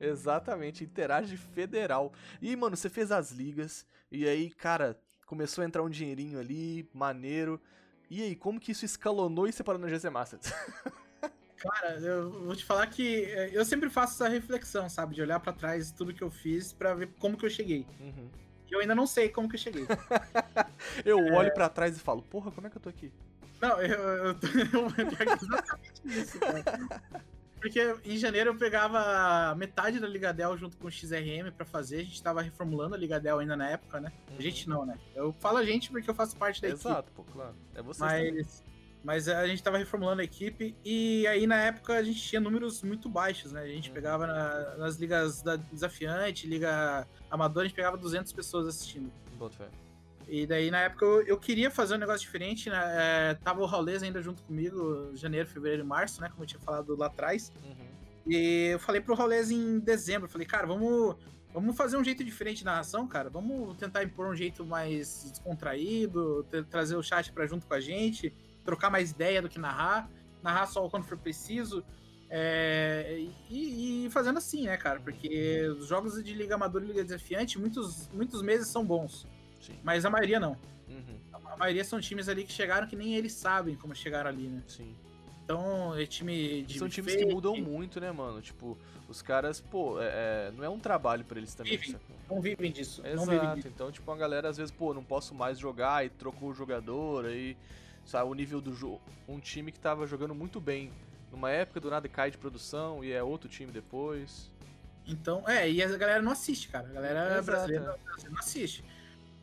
Exatamente, interage federal. E, mano, você fez as ligas, e aí, cara, começou a entrar um dinheirinho ali, maneiro. E aí, como que isso escalonou e separou na GC Masters? Cara, eu vou te falar que é, eu sempre faço essa reflexão, sabe? De olhar pra trás tudo que eu fiz pra ver como que eu cheguei. Uhum. Eu ainda não sei como que eu cheguei. Eu É. olho pra trás e falo, porra, como é que eu tô aqui? Não, eu, eu, eu é exatamente isso, cara. Porque em janeiro eu pegava metade da Ligadel junto com o XRM pra fazer. A gente tava reformulando a Ligadel ainda na época, né? A gente não, né? Eu falo a gente porque eu faço parte da equipe. Exato, pô, claro. É você também. Mas, mas a gente tava reformulando a equipe e aí na época a gente tinha números muito baixos, né? A gente Uhum. pegava na- nas ligas da desafiante, liga amadora, a gente pegava 200 pessoas assistindo. Boto fé. E daí na época eu, eu queria fazer um negócio diferente, né? É, tava o Raulês ainda junto comigo, janeiro, fevereiro e março, né? Como eu tinha falado lá atrás. Uhum. E eu falei pro Raulês em dezembro, falei, cara, vamos, vamos fazer um jeito diferente de narração, cara. Vamos tentar impor um jeito mais descontraído, tra- trazer o chat pra junto com a gente, trocar mais ideia do que narrar, narrar só quando for preciso. é, e, e fazendo assim, né, cara? Porque os jogos de Liga Amadora e Liga Desafiante, muitos, muitos meses são bons, Sim. mas a maioria não. Uhum. A maioria são times ali que chegaram que nem eles sabem como chegaram ali, né? Sim. Então, é time E de. são times que mudam muito, né, mano? Tipo, os caras, pô, é, é- não é um trabalho pra eles também. Vivem. Não vivem disso. Não vivem Exato, disso. então, tipo, a galera às vezes, pô, não posso mais jogar e trocou o jogador, aí, sabe, o nível do jogo. Um time que tava jogando muito bem numa época, do nada cai de produção e é outro time depois. Então, é, e a galera não assiste, cara. A galera Exato, brasileira não assiste.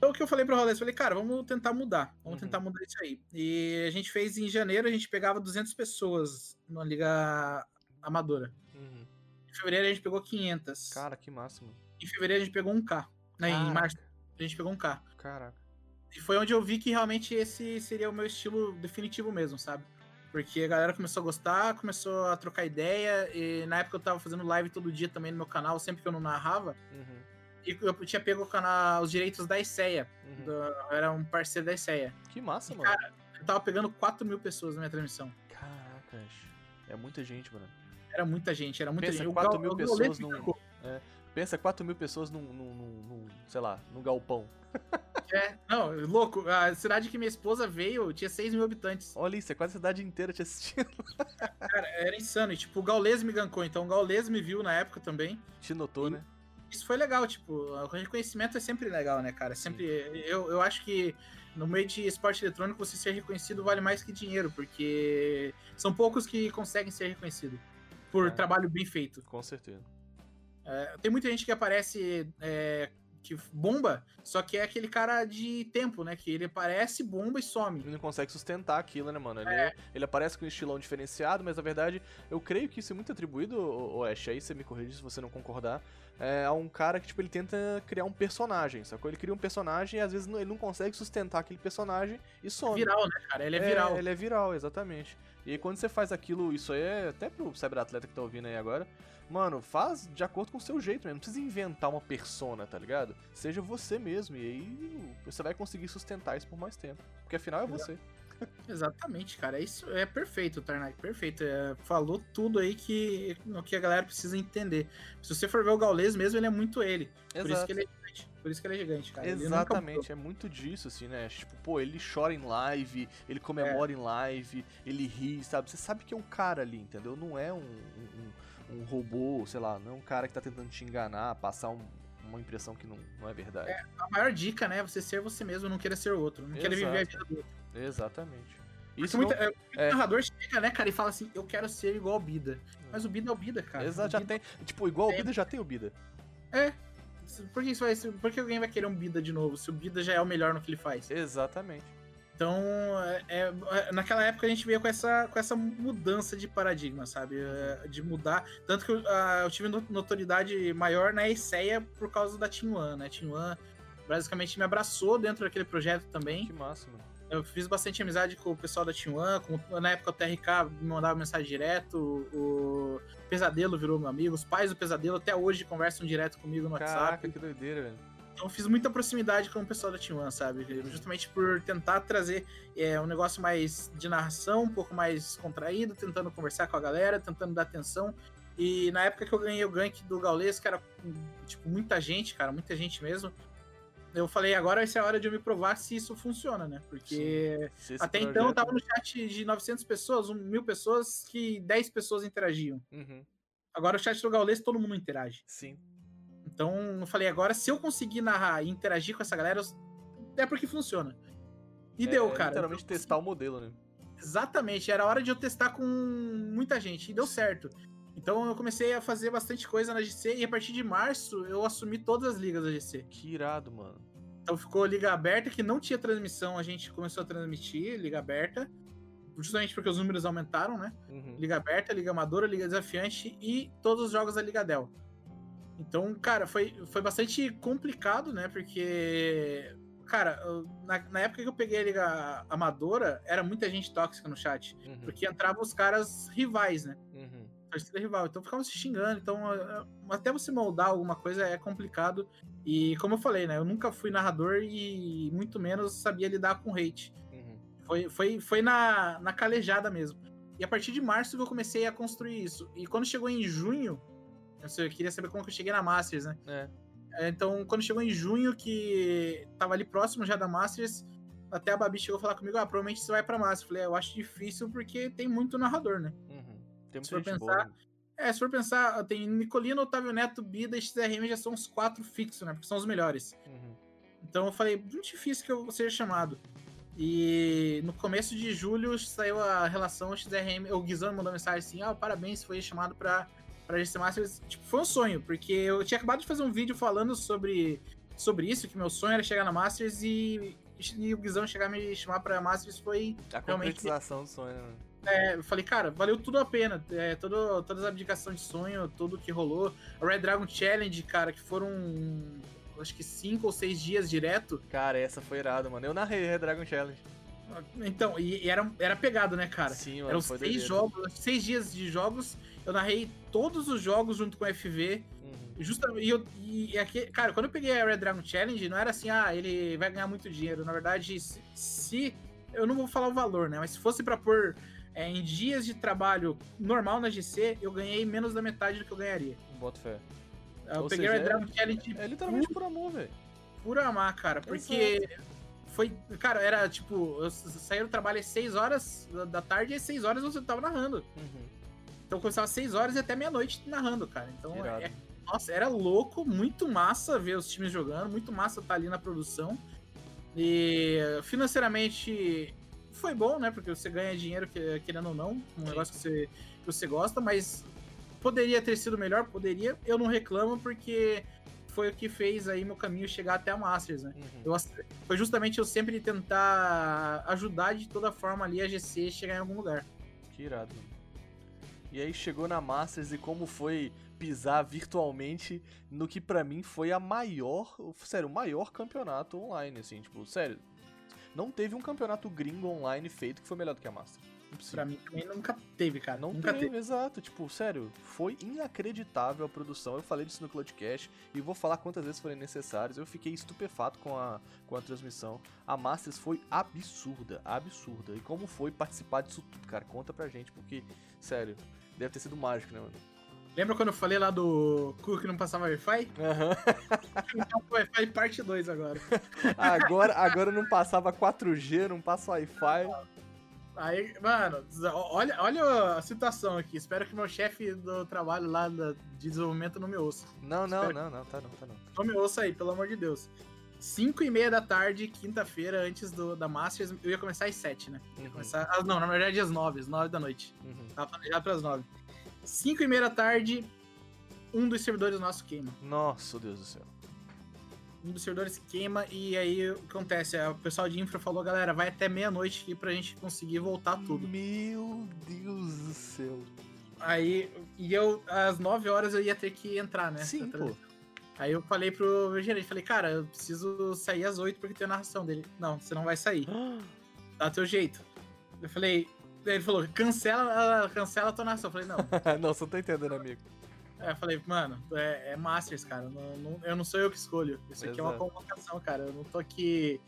Então o que eu falei pro Rolês, falei, cara, vamos tentar mudar. Vamos Uhum. tentar mudar isso aí. E a gente fez em janeiro, a gente pegava 200 pessoas numa liga amadora. Uhum. Em fevereiro a gente pegou 500. Cara, que mano. Em fevereiro a gente pegou 1K. Né, em março a gente pegou 1K. Caraca. E foi onde eu vi que realmente esse seria o meu estilo definitivo mesmo, sabe? Porque a galera começou a gostar, começou a trocar ideia, e na época eu tava fazendo live todo dia também no meu canal, sempre que eu não narrava, Uhum. E eu tinha pego os direitos da ICEA, Uhum. do- era um parceiro da ICEA. Que massa, E, mano. Eu tava pegando 4 mil pessoas na minha transmissão. Caracas. É muita gente, mano. Era muita gente, era muita Pensa, gente. O 4 Gal- mil pessoas num- ficou. Pensa 4 mil pessoas num, num, num- sei lá, num galpão. É, não, louco. A cidade que minha esposa veio tinha 6 mil habitantes. Olha isso, é quase a cidade inteira te assistindo. Cara, era insano. E, tipo, o Gaules me gankou, então o Gaules me viu na época também. Te notou, né? Isso foi legal, tipo, o reconhecimento é sempre legal, né, cara? Sempre. Eu, eu acho que no meio de esporte eletrônico você ser reconhecido vale mais que dinheiro, porque são poucos que conseguem ser reconhecidos por É. trabalho bem feito. Com certeza. É, tem muita gente que aparece é, que bomba, só que é aquele cara de tempo, né? Que ele aparece, bomba e some. Ele não consegue sustentar aquilo, né, mano? Ele, É. ele aparece com um estilão diferenciado, mas na verdade, eu creio que isso é muito atribuído, o Ash, aí você me corrige se você não concordar, é, a um cara que, tipo, ele tenta criar um personagem, sacou? Ele cria um personagem e às vezes não- ele não consegue sustentar aquele personagem e some. Viral, né, cara? Ele é viral. Ele é viral, exatamente. E aí quando você faz aquilo, isso aí é até pro cyberatleta que tá ouvindo aí agora, mano, faz de acordo com o seu jeito mesmo. Não precisa inventar uma persona, tá ligado? Seja você mesmo. E aí você vai conseguir sustentar isso por mais tempo. Porque afinal é você. Exatamente, cara. Isso é perfeito, Tarnak, perfeito. É, falou tudo aí que, o que a galera precisa entender. Se você for ver o Gaules mesmo, ele é muito ele. Exato. Por isso que ele é gigante. Por isso que ele é gigante, cara. Exatamente, é muito disso, assim, né? Tipo, pô, ele chora em live, ele comemora é. em live, ele ri, sabe? Você sabe que é um cara ali, entendeu? Não é um, um, um robô, sei lá, não é um cara que tá tentando te enganar, passar um, uma impressão que não, não é verdade. É, a maior dica, né? Você ser você mesmo, não querer ser outro, não querer viver a vida do outro. Exatamente. Isso muita, não... é, o narrador chega, né, cara, e fala assim, eu quero ser igual o Bida. Mas o Bida é o Bida, cara. Exato, já tem. Tipo, igual o Bida já tem o Bida. É. Por que, isso vai, por que alguém vai querer um Bida de novo, se o Bida já é o melhor no que ele faz? Exatamente. Então, é, é, naquela época a gente veio com essa, com essa mudança de paradigma, sabe? É, de mudar. Tanto que eu, eu tive notoriedade maior na ESEA por causa da Team One, né? Team One basicamente me abraçou dentro daquele projeto também. Que mano. Eu fiz bastante amizade com o pessoal da Team One, com, na época o TRK me mandava mensagem direto, o, Pesadelo virou meu amigo, os pais do Pesadelo até hoje conversam direto comigo no Caraca, WhatsApp. que doideira, velho. Então fiz muita proximidade com o pessoal da Team One, sabe? Justamente por tentar trazer é, um negócio mais de narração, um pouco mais contraído, tentando conversar com a galera, tentando dar atenção. E na época que eu ganhei o gank do Gaules, que era tipo muita gente, cara, muita gente mesmo eu falei, agora vai ser a hora de eu me provar se isso funciona, né? Porque até projeto... então eu tava no chat de 900 pessoas, mil pessoas, que 10 pessoas interagiam. Uhum. Agora o chat do Gaules todo mundo interage. Sim. Então eu falei, agora se eu conseguir narrar e interagir com essa galera, é porque funciona. E é, deu, cara. Literalmente então, testar o modelo, né? Exatamente, era hora de eu testar com muita gente e deu certo. Então eu comecei a fazer bastante coisa na GC e a partir de março eu assumi todas as ligas da GC. Que irado, mano. Então ficou liga aberta, que não tinha transmissão, a gente começou a transmitir liga aberta. Justamente porque os números aumentaram, né? Uhum. Liga aberta, liga amadora, liga desafiante e todos os jogos da Liga Dell. Então, cara, foi, foi bastante complicado, né? Porque, cara, na, na, época que eu peguei a Liga Amadora, era muita gente tóxica no chat. Uhum. Porque entravam os caras rivais, né? Uhum torcida rival. Então ficava se xingando. Então, até você moldar alguma coisa é complicado. E como eu falei, né? Eu nunca fui narrador e muito menos sabia lidar com hate. Uhum. Foi, foi, foi na, na calejada mesmo. E a partir de março eu comecei a construir isso. E quando chegou em junho, eu queria saber como que eu cheguei na Masters, né? É. é. Então, quando chegou em junho, que tava ali próximo já da Masters, até a Babi chegou a falar comigo, ah, provavelmente você vai pra Masters. Eu falei, é, eu acho difícil porque tem muito narrador, né? Tem se for pensar, boa. É, se for pensar, tem Nicolino, Otávio Neto, Bida e XRM já são os quatro fixos, né? Porque são os melhores. Uhum. Então eu falei, muito difícil que eu seja chamado. E no começo de julho saiu a relação XRM, o Guizão mandou mensagem assim: ah, parabéns, foi chamado pra, pra GC Masters. Tipo, foi um sonho, porque eu tinha acabado de fazer um vídeo falando sobre, sobre isso, que meu sonho era chegar na Masters e, e o Guizão chegar a me chamar pra Masters foi. A concretização do sonho, né? É, eu falei, cara, valeu tudo a pena. É, todo, todas as abdicações de sonho, tudo que rolou. A Red Dragon Challenge, cara, que foram acho que cinco ou seis dias direto. Cara, essa foi irada, mano. Eu narrei Red Dragon Challenge. Então, e, era, era pegado, né, cara? Sim, mano. Eram seis doideira. jogos, seis dias de jogos. Eu narrei todos os jogos junto com o FV. Uhum. Justamente, e, eu, e aqui, cara, quando eu peguei a Red Dragon Challenge, não era assim, ah, ele vai ganhar muito dinheiro. Na verdade, se, se eu não vou falar o valor, né? Mas se fosse para pôr é, em dias de trabalho normal na GC, eu ganhei menos da metade do que eu ganharia. Boto fé. Eu Ou peguei seja, o Dragon é, Challenge. É literalmente por, por amor, velho. Por amar, cara. Porque Exato. foi. Cara, era tipo. Eu saí do trabalho às 6 horas da tarde e às 6 horas eu tava narrando. Uhum. Então eu começava às 6 horas e até meia-noite narrando, cara. Então é, Nossa, era louco, muito massa ver os times jogando, muito massa estar tá ali na produção. E financeiramente foi bom, né? Porque você ganha dinheiro, querendo ou não, um Sim. negócio que você, que você gosta, mas poderia ter sido melhor, poderia. Eu não reclamo porque foi o que fez aí meu caminho chegar até a Masters, né? Uhum. Eu, foi justamente eu sempre tentar ajudar de toda forma ali a GC chegar em algum lugar. Que irado. E aí chegou na Masters e como foi pisar virtualmente no que para mim foi a maior, sério, o maior campeonato online, assim, tipo, sério, não teve um campeonato gringo online feito que foi melhor do que a Master. Pra mim também nunca teve, cara. Não nunca teve, teve. exato. Tipo, sério, foi inacreditável a produção. Eu falei disso no Cloudcast e vou falar quantas vezes forem necessárias. Eu fiquei estupefato com a, com a transmissão. A Masters foi absurda, absurda. E como foi participar disso tudo, cara? Conta pra gente, porque, sério, deve ter sido mágico, né, mano? Lembra quando eu falei lá do cu que não passava Wi-Fi? Aham. Então, Wi-Fi parte 2 agora. Agora, agora não passava 4G, não passa Wi-Fi. Aí, mano, olha, olha a situação aqui. Espero que meu chefe do trabalho lá de desenvolvimento não me ouça. Não, não, Espero- não, não, tá não, tá não. Não me ouça aí, pelo amor de Deus. 5 e meia da tarde, quinta-feira, antes do, da Masters, eu ia começar às 7, né? Ia Uhum, começar, ah, não, na verdade às 9, às 9 da noite. uhum. Tava planejado para as 9. 5 e meia da tarde, um dos servidores nosso queima. Nossa, Deus do céu. Um dos servidores queima e aí o que acontece? O pessoal de infra falou, galera, vai até meia-noite aqui pra gente conseguir voltar tudo. Meu Deus do céu. Aí, e eu, às 9 horas eu ia ter que entrar, né? Sim, Pra- pô. Aí eu falei pro meu gerente, falei, cara, eu preciso sair às 8 porque tem narração dele. Não, você não vai sair. Dá teu jeito. Eu falei, ele falou, cancela, cancela a tua narração. Eu falei, não. não, você não tá entendendo, amigo. Eu falei, mano, é, é Masters, cara. Não, não- eu não sou eu que escolho. Isso aqui é uma Exato. convocação, cara. Eu não tô aqui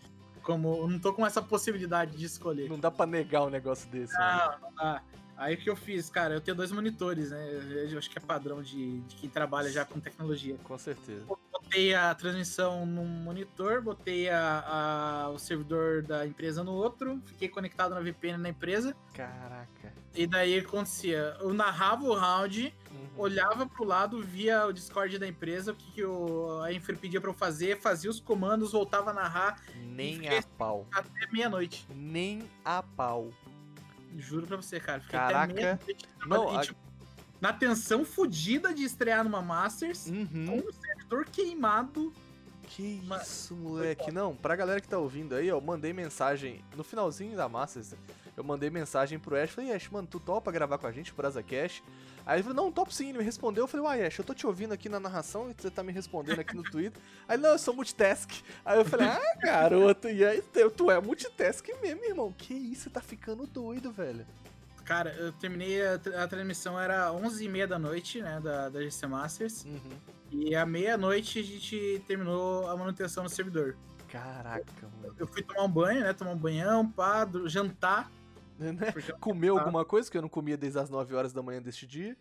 como. Eu não tô com essa possibilidade de escolher. Não dá pra negar um negócio desse. né? Não, não dá. Aí o que eu fiz, cara, eu tenho dois monitores, né? Eu acho que é padrão de, de quem trabalha já com tecnologia. Com certeza. Botei a transmissão num monitor, botei a, a- o servidor da empresa no outro, fiquei conectado na VPN na empresa, Caraca. e daí acontecia, eu narrava o round, Uhum. olhava pro lado, via o Discord da empresa, o que, que o, a Infra pedia pra eu fazer, fazia os comandos, voltava a narrar Nem a pau. até meia-noite. Nem a pau. Juro pra você, cara. Fiquei Caraca. Não, E, a- tipo, na tensão fodida de estrear numa Masters, Uhum. com servidor queimado. Que isso, moleque. Não, pra galera que tá ouvindo aí, ó, eu mandei mensagem no finalzinho da Masters. Eu mandei mensagem pro Ash. Falei, Ash, mano, tu topa gravar com a gente, pro Azacast? Aí ele falou, não, topo sim. Ele me respondeu. Eu falei, uai, Ash, eu tô te ouvindo aqui na narração e você tá me respondendo aqui no Twitter. Aí, não, eu sou multitask. Aí eu falei, ah, garoto, e aí tu é multitask mesmo, irmão. Que isso, você tá ficando doido, velho. Cara, eu terminei a, a transmissão, era 11h30 da noite, né, da, da GC Masters. Uhum. E à meia-noite a gente terminou a manutenção no servidor. Caraca, mano. Eu fui tomar um banho, né, tomar um banhão, pá, jantar. Né? Eu- Comeu alguma coisa que eu não comia desde as 9 horas da manhã deste dia?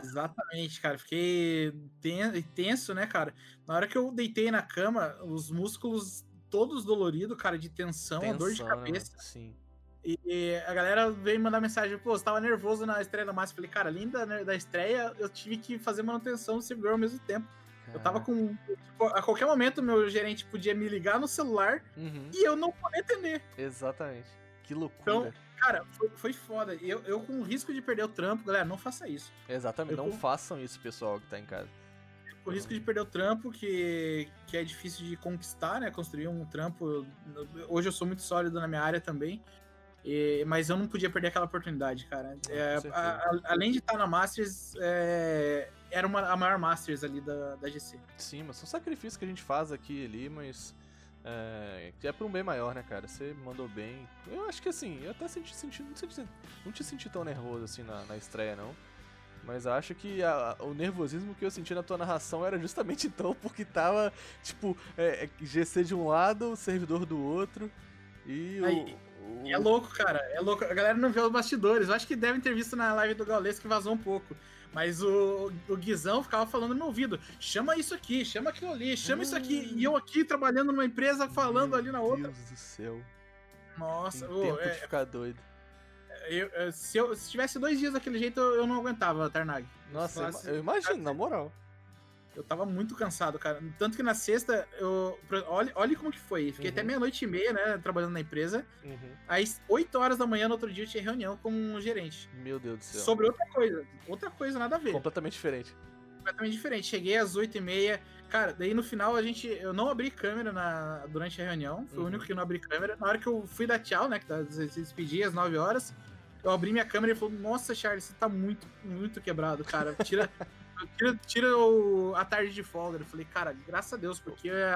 Exatamente, cara. Fiquei ten- tenso, né, cara? Na hora que eu deitei na cama, os músculos todos doloridos, cara, de tensão, dor de Tensão, né, cabeça. Sim. E a galera veio mandar mensagem, pô, você tava nervoso na estreia da. Eu falei, cara, além da, né, da estreia, eu tive que fazer manutenção do servidor ao mesmo tempo. Eu tava com. tipo, a qualquer momento, meu gerente podia me ligar no celular Uhum. e eu não poder atender. Exatamente. Que loucura. Então, Cara, foi, foi foda. Eu, eu com o risco de perder o trampo, galera, não faça isso. Exatamente. eu Não com- façam isso, pessoal que tá em casa. Com o risco de perder o trampo, que, que é difícil de conquistar, né? Construir um trampo. Hoje eu sou muito sólido na minha área também. E- mas eu não podia perder aquela oportunidade, cara. É, certeza. a- a- além de estar na Masters, é, era uma, a maior Masters ali da, da GC. Sim, mas são sacrifícios que a gente faz aqui e ali, mas. É, que é pra um bem maior, né, cara? Você mandou bem. Eu acho que assim, eu até senti, senti, não, senti, não te senti tão nervoso assim na, na estreia, não. Mas acho que a- o nervosismo que eu senti na tua narração era justamente então, porque tava, tipo, é, é, GC de um lado, o servidor do outro. E o. Aí, é louco, cara. É louco. A galera não vê os bastidores. Eu acho que devem ter visto na live do Gaules que vazou um pouco. Mas o, o Guizão ficava falando no meu ouvido: chama isso aqui, chama aquilo ali, chama isso aqui. E eu aqui trabalhando numa empresa falando Meu ali na outra. Deus do céu. Nossa, Tem tempo é, de ficar doido. eu- eu- se, eu, se tivesse dois dias daquele jeito, eu, eu não aguentava, Tarnag. Nossa, eu, Nossa, eu imagino, na moral. Eu tava muito cansado, cara. Tanto que na sexta, eu. Olha, olha como que foi. Fiquei Uhum. até meia-noite e meia, né? Trabalhando na empresa. Uhum. Às 8 horas da manhã, no outro dia, eu tinha reunião com um gerente. Meu Deus do céu. Sobre outra coisa. Outra coisa, nada a ver. Completamente diferente. completamente diferente. Cheguei às 8 e meia. Cara, daí no final a gente. Eu não abri câmera na, durante a reunião. Fui Uhum. o único que não abri câmera. Na hora que eu fui dar tchau, né? Que tá- se despedir às 9 horas. Eu abri minha câmera e falou: Nossa, Charles, você tá muito, muito quebrado, cara. Tira. Tira, tira o- a tarde de folga. Eu falei, cara, graças a Deus, porque é,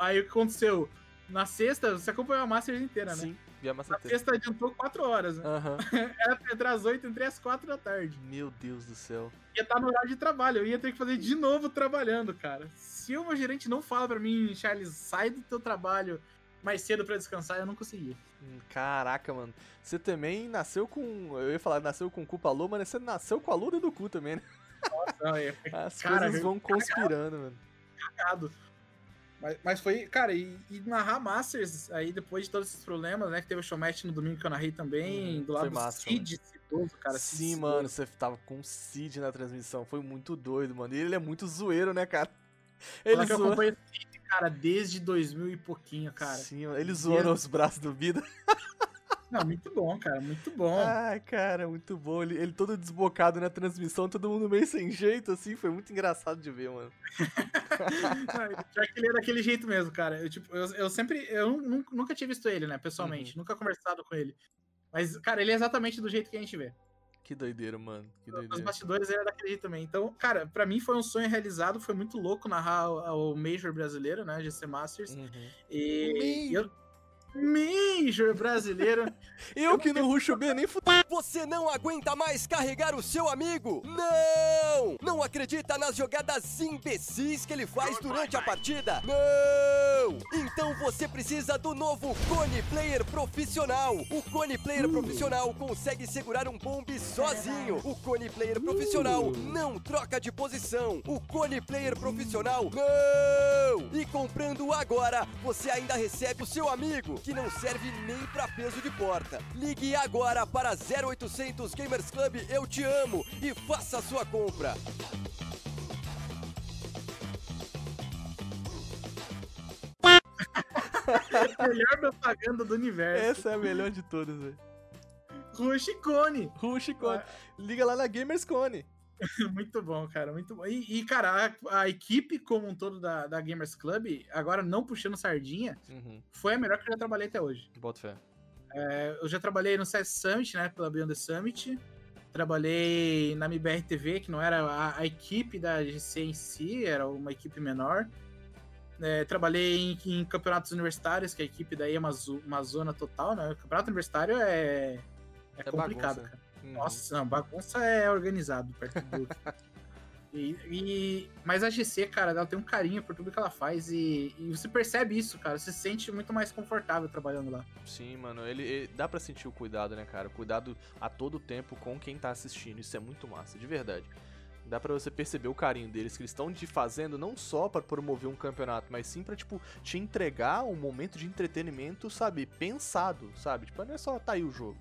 aí o que aconteceu? Na sexta, você acompanhou a Masters inteira, né? Sim, vi a Na Master sexta adiantou 4 horas, né? Aham. Era pra entrar às 8, entrei às 4 da tarde. Meu Deus do céu. Ia estar no horário de trabalho, eu ia ter que fazer de novo trabalhando, cara. Se o meu gerente não fala pra mim, Charles, sai do teu trabalho mais cedo pra descansar, eu não conseguia. Hum, Caraca, mano. Você também nasceu com. Eu ia falar, nasceu com culpa Lua, mas você nasceu com a lua do cu também, né? É As Cara, coisas vão conspirando, mano. cagado. Mas, mas foi, cara, e, e narrar Masters, aí depois de todos esses problemas, né? Que teve o showmatch no domingo que eu narrei também, Uhum, do lado foi do massa, Cid, cara. Cid Sim, Cidoso. mano, você tava com o Cid na transmissão. Foi muito doido, mano. E ele é muito zoeiro, né, cara? Ele que eu zoa. acompanho o Cid, cara, desde 2000 e pouquinho, cara. Sim. Ele zoando os braços do Vida. Não, muito bom, cara, muito bom. Ai, cara, muito bom. Ele, ele todo desbocado na transmissão, todo mundo meio sem jeito, assim. Foi muito engraçado de ver, mano. Já que ele é daquele jeito mesmo, cara. Eu, tipo, eu, eu sempre. Eu nun- nunca tinha visto ele, né, pessoalmente. Uhum. Nunca conversado com ele. Mas, cara, ele é exatamente do jeito que a gente vê. Que doideira, mano. Que Nos doideira. bastidores ele é daquele jeito também. Então, cara, pra mim foi um sonho realizado. Foi muito louco narrar o, o Major brasileiro, né? GC Masters. Uhum. E. e eu, Major brasileiro. Eu que não ruxo B nem fu... Você não aguenta mais carregar o seu amigo? Não! Não acredita nas jogadas imbecis que ele faz durante a partida? Não! Então você precisa do novo Cone Player Profissional. O Cone Player Profissional consegue segurar um bombe sozinho. O Cone Player Profissional não troca de posição. O Cone Player Profissional não! E comprando agora, você ainda recebe o seu amigo, que não serve nem pra peso de porta. Ligue agora para 0800 Gamers Club Eu Te Amo e faça a sua compra. melhor propaganda do universo. Essa é a melhor de todas, velho. Rush Cone. Rush Cone. Liga lá na Gamers Cone. Muito bom, cara, muito bom. E, e, cara, a, a equipe como um todo da, da Gamers Club, agora não puxando sardinha, Uhum. foi a melhor que eu já trabalhei até hoje. Bota fé. É, eu já trabalhei no CS Summit, né, pela Beyond the Summit. Trabalhei na MBR TV, que não era a, a equipe da GC em si, era uma equipe menor. É, trabalhei em, em campeonatos universitários, que a equipe daí é uma, zo- uma zona total, né? O campeonato universitário é, é, É complicado, bagunça. cara. Uhum. Nossa, não, bagunça é organizado perto do. e, e- mas a GC, cara, ela tem um carinho por tudo que ela faz e, e você percebe isso, cara. Você se sente muito mais confortável trabalhando lá. Sim, mano, ele, ele- dá pra sentir o cuidado, né, cara? O cuidado a todo tempo com quem tá assistindo. Isso é muito massa, de verdade. Dá pra você perceber o carinho deles, que eles estão te fazendo não só pra promover um campeonato, mas sim pra, tipo, te entregar um momento de entretenimento, sabe, pensado, sabe? Tipo, não é só tá aí o jogo.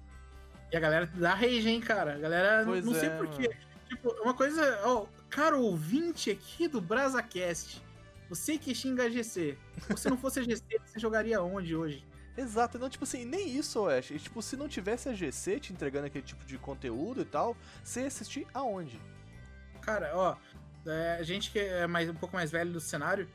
E a galera dá rage, hein, cara? A galera, Pois não sei é, porquê. Tipo, uma coisa, ó, cara ouvinte aqui do BrazaCast, você que xinga a GC, se você não fosse a GC, você jogaria onde hoje? Exato, não, tipo assim, nem isso, Ash. E, Tipo, se não tivesse a GC te entregando aquele tipo de conteúdo e tal, você ia assistir aonde? Cara, ó, é, a gente que é mais, um pouco mais velho do cenário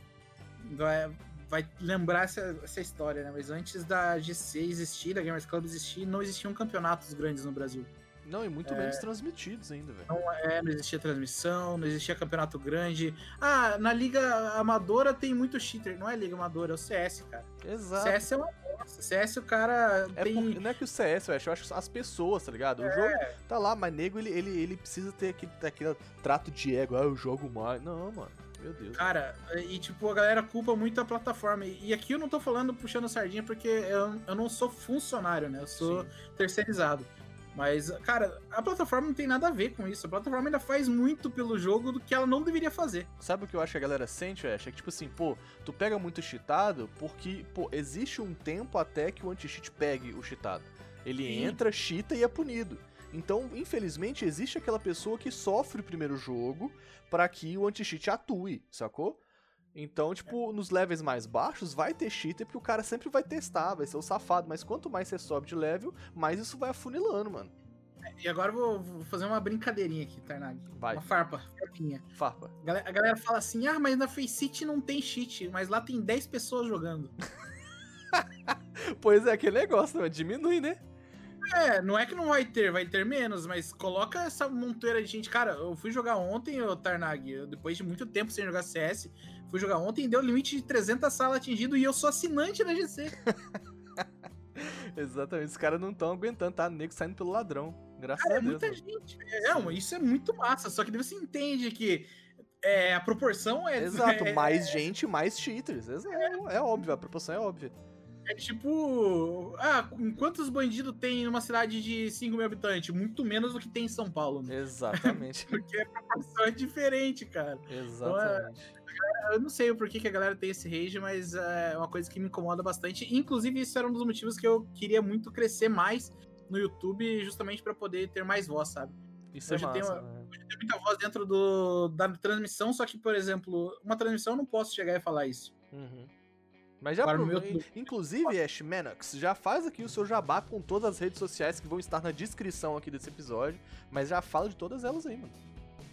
vai, lembrar essa, essa história, né? Mas antes da GC existir, da Gamers Club existir, não existiam campeonatos grandes no Brasil. Não, e muito menos transmitidos ainda, velho. Não, é, não existia transmissão, não existia campeonato grande. Ah, na Liga Amadora tem muito cheater. Não é Liga Amadora, é o CS, cara. Exato. CS é uma bosta. CS o cara É tem. porque, não é que o CS, eu acho, eu acho as pessoas, tá ligado? O É. jogo tá lá, mas nego ele, ele, ele precisa ter aquele, aquele trato de ego, ah, eu jogo mais. Não, mano, meu Deus. Cara, e tipo, a galera culpa muito a plataforma. E aqui eu não tô falando puxando sardinha porque eu, eu não sou funcionário, né? Eu sou Sim. terceirizado. Mas, cara, a plataforma não tem nada a ver com isso. A plataforma ainda faz muito pelo jogo do que ela não deveria fazer. Sabe o que eu acho que a galera sente, Ash? É que, tipo assim, pô, tu pega muito cheatado porque, pô, existe um tempo até que o anti-cheat pegue o cheatado. Ele Sim. entra, cheata e é punido. Então, infelizmente, existe aquela pessoa que sofre o primeiro jogo pra que o anti-cheat atue, sacou? Então, tipo, nos levels mais baixos vai ter cheater porque o cara sempre vai testar, vai ser o safado. Mas quanto mais você sobe de level, mais isso vai afunilando, mano. E agora eu vou, fazer uma brincadeirinha aqui, Tarnag. Vai. Uma farpa, farpinha. Farpa. A galera, fala assim: ah, mas na Faceit não tem cheat, mas lá tem 10 pessoas jogando. Pois é, aquele negócio, né? diminui, né? É, não é que não vai ter, vai ter menos, mas coloca essa monteira de gente. Cara, eu fui jogar ontem, o Tarnag, eu, depois de muito tempo sem jogar CS, fui jogar ontem e deu limite de 300 salas atingido e eu sou assinante da GC. Exatamente, os caras não estão aguentando, tá? Nego saindo pelo ladrão. Graças Cara, a é Deus. muita mano. gente. É, isso é muito massa, só que daí você entende que é, a proporção é. Exato, é, mais gente, mais cheaters. É, é óbvio, a proporção é óbvia. É tipo. Ah, quantos bandidos tem numa cidade de 5 mil habitantes? Muito menos do que tem em São Paulo, né? Exatamente. Porque a proporção é diferente, cara. Exatamente. Eu não sei o porquê que a galera tem esse rage, mas é uma coisa que me incomoda bastante. Inclusive, isso era um dos motivos que eu queria muito crescer mais no YouTube, justamente pra poder ter mais voz, sabe? Isso Hoje é massa. uma- né? Tem muita voz dentro do, da transmissão, só que, por exemplo, uma transmissão eu não posso chegar e falar isso. Uhum. Mas já Para o aprove- meu- Inclusive, Ash Manox, já faz aqui o seu jabá com todas as redes sociais que vão estar na descrição aqui desse episódio. Mas já fala de todas elas aí, mano.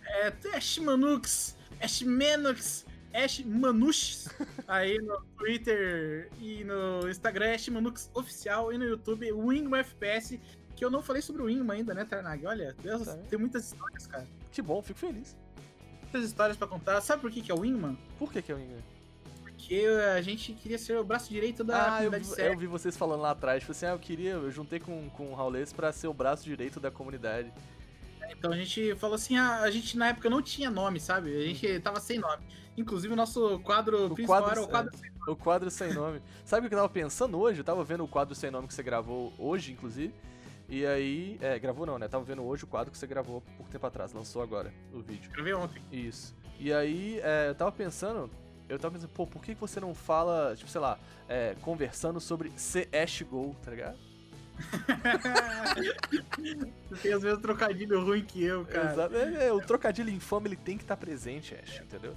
É Ash Manux, Ash Ash Manux, aí no Twitter e no Instagram, Ash Manux Oficial, e no YouTube, Wingman FPS, que eu não falei sobre o Wingman ainda, né, Tarnag? Olha, Deus, Tá. tem muitas histórias, cara. Que bom, fico feliz. Muitas histórias pra contar. Sabe por que, que é o Wingman? Por que que é o Ingram? Porque a gente queria ser o braço direito da Ah, eu, comunidade vi- séria. eu vi vocês falando lá atrás. Tipo assim, ah, eu queria, eu juntei com, com o Raulês pra ser o braço direito da comunidade. Então a gente falou assim, ah, a gente na época não tinha nome, sabe? A gente tava sem nome. Inclusive o nosso quadro O principal quadro- era o quadro O quadro sem nome. Sabe o que eu tava pensando hoje? Eu tava vendo o quadro sem nome que você gravou hoje, inclusive. E aí. É, gravou não, né? Tava vendo hoje o quadro que você gravou pouco tempo atrás. Lançou agora o vídeo. Gravei ontem. Isso. E aí, é, eu tava pensando. Eu tava pensando, pô, por que você não fala, tipo, sei lá, é, conversando sobre CS Go, tá ligado? Você tem às vezes trocadilho ruim que eu, cara. Exato. É, é, o trocadilho infame ele tem que estar presente, Ash, entendeu?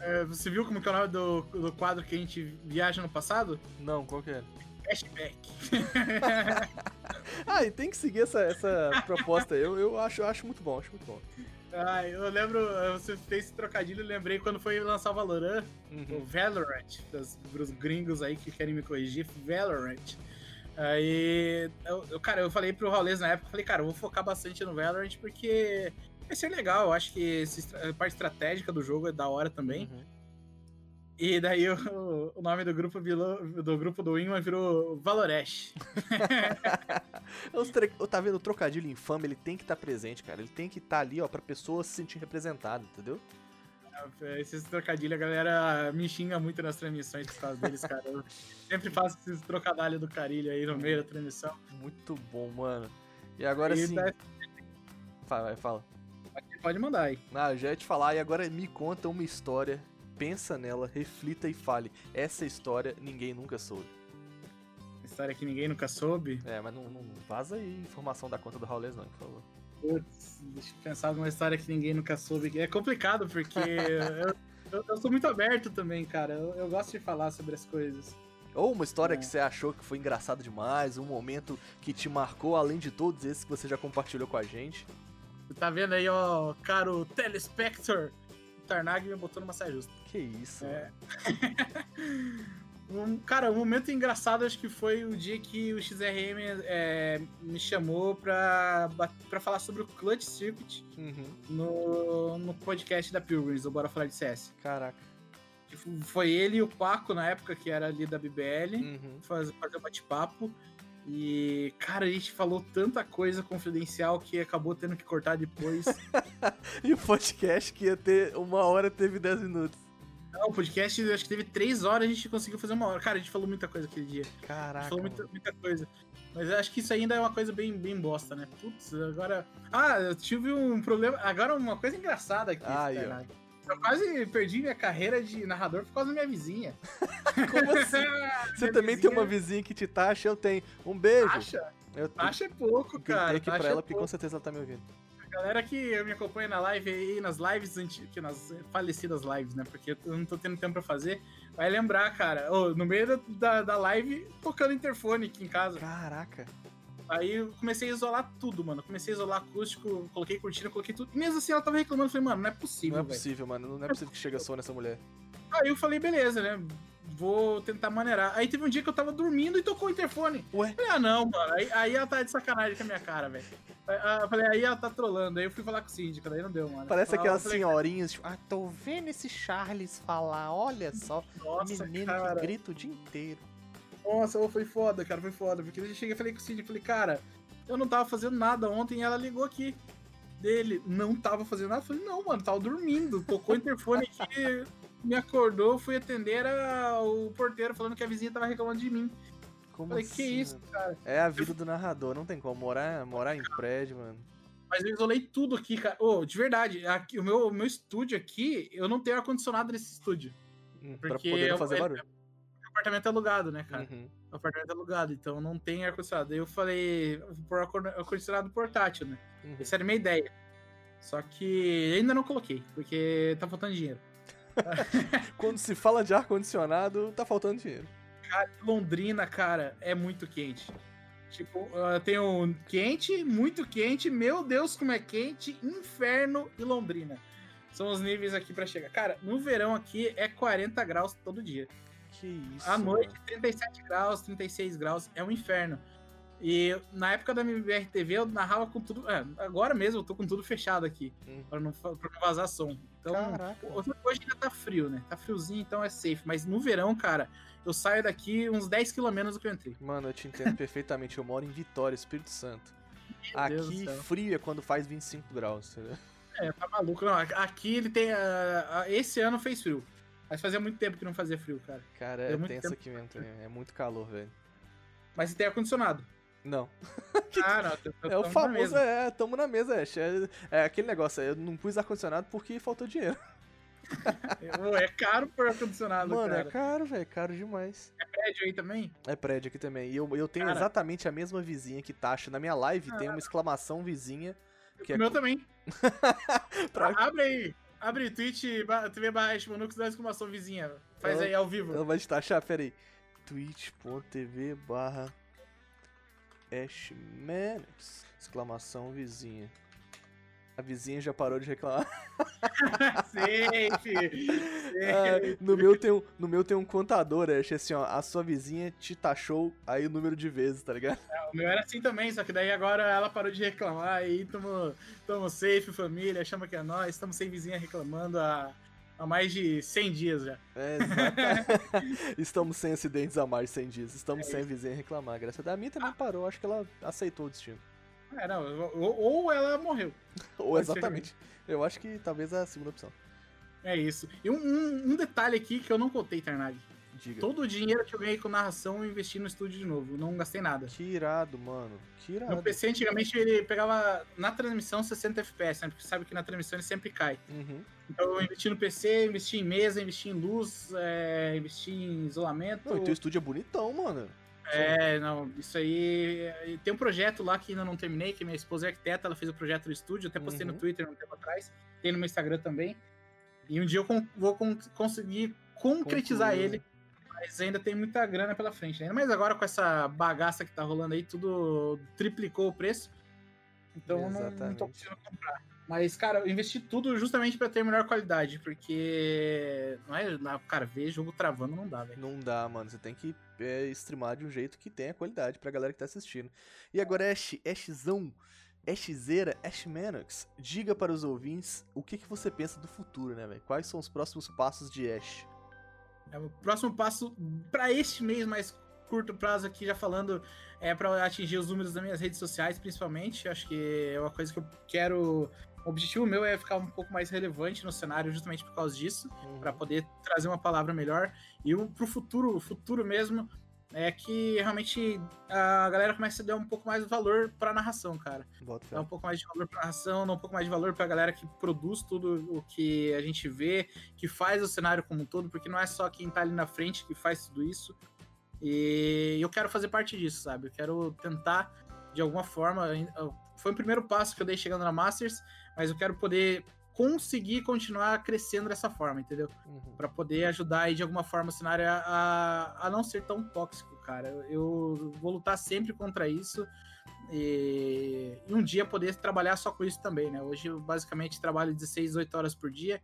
É, você viu como que é o nome do, do quadro que a gente viaja no passado? Não, qual que é? Cashback. Ah, e tem que seguir essa, essa proposta aí. Eu, eu acho, eu acho muito bom, acho muito bom. Ah, eu lembro, você fez esse trocadilho, eu lembrei quando foi lançar o Valorant, o Uhum. Valorant, das, pros gringos aí que querem me corrigir, Valorant. Aí, eu, eu- cara, eu falei pro Raulês na época, falei, cara, eu vou focar bastante no Valorant porque vai ser legal, eu acho que estra- a parte estratégica do jogo é da hora também. Uhum. E daí o, o nome do grupo virou, do grupo do Wingman virou Ô, Tá vendo? O trocadilho infame, ele tem que estar presente, cara. Ele tem que estar ali, ó, pra pessoa se sentir representada, entendeu? Esses trocadilhos, a galera me xinga muito nas transmissões por causa deles, cara. Eu sempre faço esses trocadilhos do carilho aí no meio da transmissão. Muito bom, mano. E agora sim. daí- Fala, vai, fala. Pode mandar aí. Ah, eu já ia te falar, e agora me conta uma história. Pensa nela, reflita e fale. Essa história ninguém nunca soube. História que ninguém nunca soube. É, mas não, não vaza aí informação da conta do Raulês, não, por favor. Putz, deixa eu pensar numa história que ninguém nunca soube. É complicado, porque eu, eu- eu sou muito aberto também, cara. Eu, eu gosto de falar sobre as coisas. Ou uma história É. que você achou que foi engraçado demais, um momento que te marcou, além de todos esses que você já compartilhou com a gente. Você tá vendo aí, ó, caro telespector? O Tarnag me botou numa saia justa. Que isso, É. Um, cara, um momento engraçado acho que foi o dia que o XRM é, me chamou pra, pra falar sobre o Clutch Circuit Uhum. no, no podcast da Pilgrims, do Bora Falar de CS. Caraca. F- Foi ele e o Paco na época, que era ali da BBL, Uhum. faz, fazer um bate-papo. E, cara, a gente falou tanta coisa confidencial que acabou tendo que cortar depois. E o podcast que ia ter uma hora teve 10 minutos. Não, o podcast acho que teve três horas, a gente conseguiu fazer uma hora. Cara, a gente falou muita coisa aquele dia. A Caraca. gente falou muita, muita coisa. Mas eu acho que isso ainda é uma coisa bem, bem bosta, né? Putz, agora. Ah, eu tive um problema. Agora uma coisa engraçada aqui. Fernando. Eu quase perdi minha carreira de narrador por causa da minha vizinha. Como assim? Você também tem uma vizinha que te taxa, eu tenho. Um beijo. Taxa? Eu Taxa é pouco, cara. aqui Taxa pra é ela, porque pouco. com certeza ela tá me ouvindo. A galera que me acompanha na live aí, nas lives antigas, nas falecidas lives, né? Porque eu não tô tendo tempo pra fazer. Vai lembrar, cara. Ô, no meio da, da, da live, tocando interfone aqui em casa. Caraca. Aí eu comecei a isolar tudo, mano. Comecei a isolar acústico, coloquei cortina, coloquei tudo. E mesmo assim ela tava reclamando. Eu falei, mano, não é Não possível, é velho. possível, mano. Não é possível que chega som nessa mulher. Aí eu falei, beleza, né? vou tentar maneirar. Aí teve um dia que eu tava dormindo e tocou o interfone. Ué? Falei, ah, não, mano. Aí, aí ela tá de sacanagem com a minha cara, velho. Ah, eu Falei, aí ela tá trolando. Aí eu fui falar com o síndico, daí não deu, mano. Parece Eu aquelas falei, senhorinhas, tipo, ah, tô vendo esse Charles falar, olha só, Nossa, menino cara. que grita o dia inteiro. Nossa, foi foda, cara, foi foda. Porque eu cheguei e falei com o Cid, falei, cara, eu não tava fazendo nada ontem e ela ligou aqui. Dele, não tava fazendo nada. Eu falei, não, mano, tava dormindo. Tocou o interfone aqui, me acordou, fui atender, era o porteiro falando que a vizinha tava reclamando de mim. Como falei, assim, que isso, cara. É a vida do narrador, não tem como morar, morar em prédio, mano. Mas eu isolei tudo aqui, cara. Ô, de verdade, aqui, o meu, o meu estúdio aqui, eu não tenho ar-condicionado nesse estúdio. Hum, Pra poder eu- fazer barulho. O apartamento é alugado, né, cara? Uhum. O apartamento é alugado, então não tem ar-condicionado. Aí eu falei, vou pôr ar- ar-condicionado portátil, né? Uhum. Essa era a minha ideia. Só que ainda não coloquei, porque tá faltando dinheiro. Quando se fala de ar-condicionado, tá faltando dinheiro. Cara, Londrina, cara, é muito quente. Tipo, ah, tem o quente, muito quente, meu Deus, como é quente, inferno e Londrina. São os níveis aqui pra chegar. Cara, no verão aqui é 40 graus todo dia. Que isso. À noite, mano. 37 graus, 36 graus, é um inferno. E na época da MBR TV eu narrava com tudo. é, agora mesmo eu tô com tudo fechado aqui, Hum. pra não, pra não vazar som. Então, Caraca. hoje ainda tá frio, né? Tá friozinho, então é safe. Mas no verão, cara, eu saio daqui uns 10 km menos do que eu entrei. Mano, eu te entendo perfeitamente. Eu moro em Vitória, Espírito Santo. Meu Aqui, frio é quando faz 25 graus. entendeu? É, tá maluco. Não, aqui ele tem. ah, ah, esse ano fez frio. Mas fazia muito tempo que não fazia frio, cara. Cara, É é tenso aqui mesmo também. É muito calor, velho. Mas tem ar-condicionado. Não. Ah, não. eu- eu É o tô famoso, é, tamo na mesa. É, é aquele negócio, eu não pus ar-condicionado porque faltou dinheiro. É caro por ar-condicionado, Mano, cara. é caro, velho, caro demais. prédio aí também? É prédio aqui também. E eu, eu tenho Cara. exatamente a mesma vizinha que taxa. Na minha live tem uma exclamação vizinha. Que é o meu co- também. pra- Abre aí. Abre Twitch, ba- TV barra Manux da exclamação vizinha. Faz aí ao vivo. Ela vai te taxar, pera aí. twitch.tv barra Ashmanix. Exclamação vizinha. A vizinha já parou de reclamar. Safe. Ah, no, meu tem um, no meu tem um contador, Ash, assim, ó. A sua vizinha te taxou aí o número de vezes, tá ligado? O meu era assim também, só que daí agora ela parou de reclamar aí tamo, tamo safe, família, chama que é nós, estamos sem vizinha reclamando há, há mais de 100 dias já. É, Estamos sem acidentes há mais de 100 dias. Estamos É sem vizinha reclamar. Graças a Deus. A minha também parou. Acho que ela aceitou o destino. É, não, ou, ou ela morreu. Ou exatamente. Eu acho que talvez a segunda opção. É isso. E um, um- um detalhe aqui que eu não contei, Tarnag. Diga. Todo o dinheiro que eu ganhei com narração eu investi no estúdio de novo. Não gastei nada. Que irado, mano. Que Meu irado. PC antigamente ele pegava na transmissão 60 FPS, né? Porque sabe que na transmissão ele sempre cai. Uhum. Então eu investi no PC, investi em mesa, investi em luz, é, investi em isolamento. Não, e teu estúdio é bonitão, mano. É, não, isso aí. Tem um projeto lá que ainda não terminei, que minha esposa é arquiteta, ela fez o projeto do estúdio, até postei Uhum. no Twitter um tempo atrás, tem no meu Instagram também. E um dia eu con- vou con- conseguir concretizar Concluir. ele, mas ainda tem muita grana pela frente. Ainda mais agora com essa bagaça que tá rolando aí, tudo triplicou o preço. Então eu não, não tô conseguindo comprar. Mas, cara, eu investi tudo justamente pra ter melhor qualidade, porque. Não é, cara, ver jogo travando não dá, velho. Não dá, mano. Você tem que é, streamar de um jeito que tenha qualidade pra galera que tá assistindo. E agora, Ash, Ashzão, Ashzeira, Ashmanox, diga para os ouvintes o que, que você pensa do futuro, né, velho? Quais são os próximos passos de Ash? É, o próximo passo para este mês mais curto prazo aqui, já falando, é para atingir os números das minhas redes sociais, principalmente. Acho que é uma coisa que eu quero. O objetivo meu é ficar um pouco mais relevante no cenário, justamente por causa disso, Uhum. para poder trazer uma palavra melhor. E o, pro futuro, o futuro mesmo, é que realmente a galera comece a dar um pouco mais de valor pra narração, cara. Bota. Dar um pouco mais de valor pra narração, dar um pouco mais de valor pra galera que produz tudo o que a gente vê, que faz o cenário como um todo, porque não é só quem tá ali na frente que faz tudo isso. E eu quero fazer parte disso, sabe? Eu quero tentar, de alguma forma. Foi o primeiro passo que eu dei chegando na Masters, mas eu quero poder conseguir continuar crescendo dessa forma, entendeu? Uhum. Pra poder ajudar aí de alguma forma o cenário a, a, não ser tão tóxico, cara. Eu, eu vou lutar sempre contra isso e, e um dia poder trabalhar só com isso também, né? Hoje eu basicamente trabalho 16, 18 horas por dia,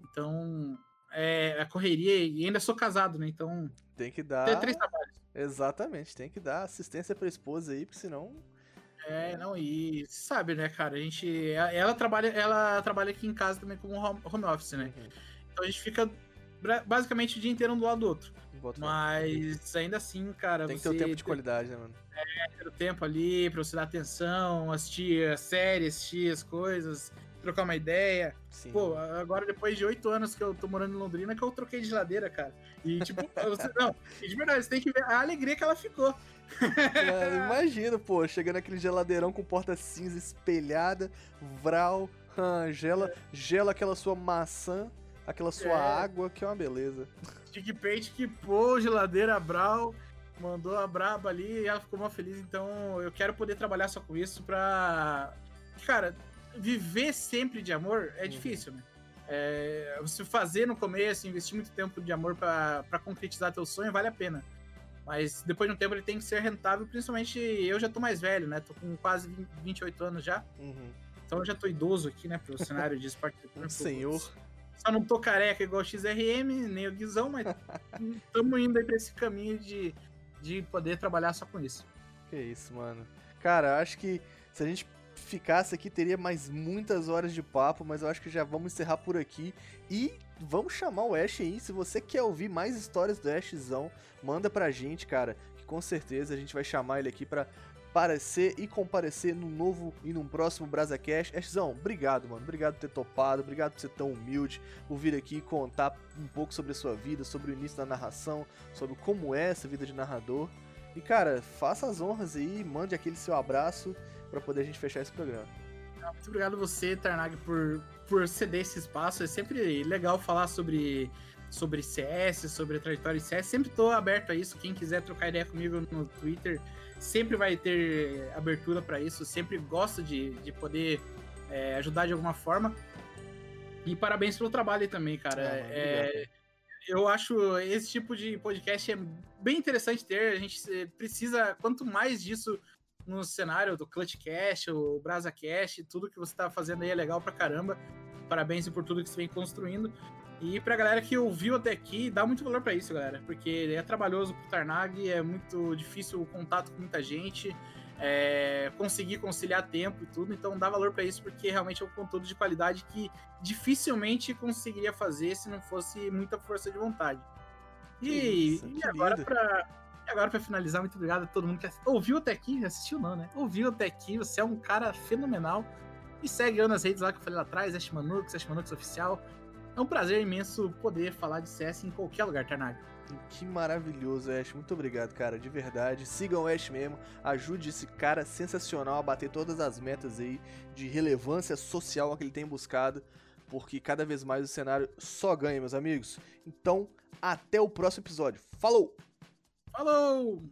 então é, a correria e ainda sou casado, né? Então. Tem que dar. Tem três trabalhos. Exatamente, tem que dar assistência pra esposa aí, porque senão. É, não, e sabe, né, cara? A gente. Ela trabalha, ela trabalha aqui em casa também como home office, né? Uhum. Então a gente fica basicamente o dia inteiro um do lado do outro. Mas ainda assim, cara. Tem que ter o tempo de qualidade, né, mano? É, ter o tempo ali pra você dar atenção, assistir a série, assistir as coisas, trocar uma ideia. Sim. Pô, agora depois de oito anos que eu tô morando em Londrina, que eu troquei de geladeira, cara. E, tipo, você, não, de verdade, você tem que ver a alegria que ela ficou. É, imagina, pô, chegando aquele geladeirão com porta cinza espelhada, vral, gela, gela aquela sua maçã, aquela sua é. água, que é uma beleza. Stick Paint que pô, geladeira Brau, mandou a braba ali e ela ficou muito feliz. Então eu quero poder trabalhar só com isso pra. Cara, viver sempre de amor é uhum. difícil, né? É, você fazer no começo, investir muito tempo de amor para concretizar teu sonho, vale a pena. Mas depois de um tempo ele tem que ser rentável, principalmente eu já tô mais velho, né? Tô com quase 28 anos já. Uhum. Então eu já tô idoso aqui, né, pro cenário de esporte. um senhor. Só não tô careca igual o XRM, nem o Guizão, mas estamos indo aí pra esse caminho de, de poder trabalhar só com isso. Que isso, mano. Cara, acho que se a gente ficasse aqui, teria mais muitas horas de papo, mas eu acho que já vamos encerrar por aqui. E vamos chamar o Ash aí. Se você quer ouvir mais histórias do Ashzão, manda pra gente, cara. Que com certeza a gente vai chamar ele aqui pra aparecer e comparecer no novo e num próximo BrazaCast. Ashzão, obrigado, mano. Obrigado por ter topado, obrigado por ser tão humilde, por vir aqui contar um pouco sobre a sua vida, sobre o início da narração, sobre como é essa vida de narrador. E cara, faça as honras aí, mande aquele seu abraço para poder a gente fechar esse programa. Muito obrigado você, Tarnag, por, por ceder esse espaço. É sempre legal falar sobre, sobre CS, sobre a trajetória de CS. Sempre estou aberto a isso. Quem quiser trocar ideia comigo no Twitter, sempre vai ter abertura para isso. Sempre gosto de, de poder é, ajudar de alguma forma. E parabéns pelo trabalho aí também, cara. Ah, é, eu acho esse tipo de podcast é bem interessante ter. A gente precisa, quanto mais disso no cenário do Clutchcast, o BrazaCast, tudo que você tá fazendo aí é legal pra caramba. Parabéns por tudo que você vem construindo. E pra galera que ouviu até aqui, dá muito valor para isso, galera. Porque é trabalhoso pro Tarnag, é muito difícil o contato com muita gente, é, conseguir conciliar tempo e tudo. Então dá valor para isso, porque realmente é um conteúdo de qualidade que dificilmente conseguiria fazer se não fosse muita força de vontade. E, isso, e agora para e agora, para finalizar, muito obrigado a todo mundo que ouviu até aqui, assistiu não, né? Ouviu até aqui, você é um cara fenomenal. E segue eu nas redes lá que eu falei lá atrás, Ash Manux, Ash Manux Oficial. É um prazer imenso poder falar de CS em qualquer lugar, Tarnag. Que maravilhoso, Ash. Muito obrigado, cara, de verdade. Sigam o Ash mesmo, ajude esse cara sensacional a bater todas as metas aí de relevância social que ele tem buscado, porque cada vez mais o cenário só ganha, meus amigos. Então, até o próximo episódio. Falou! Falou!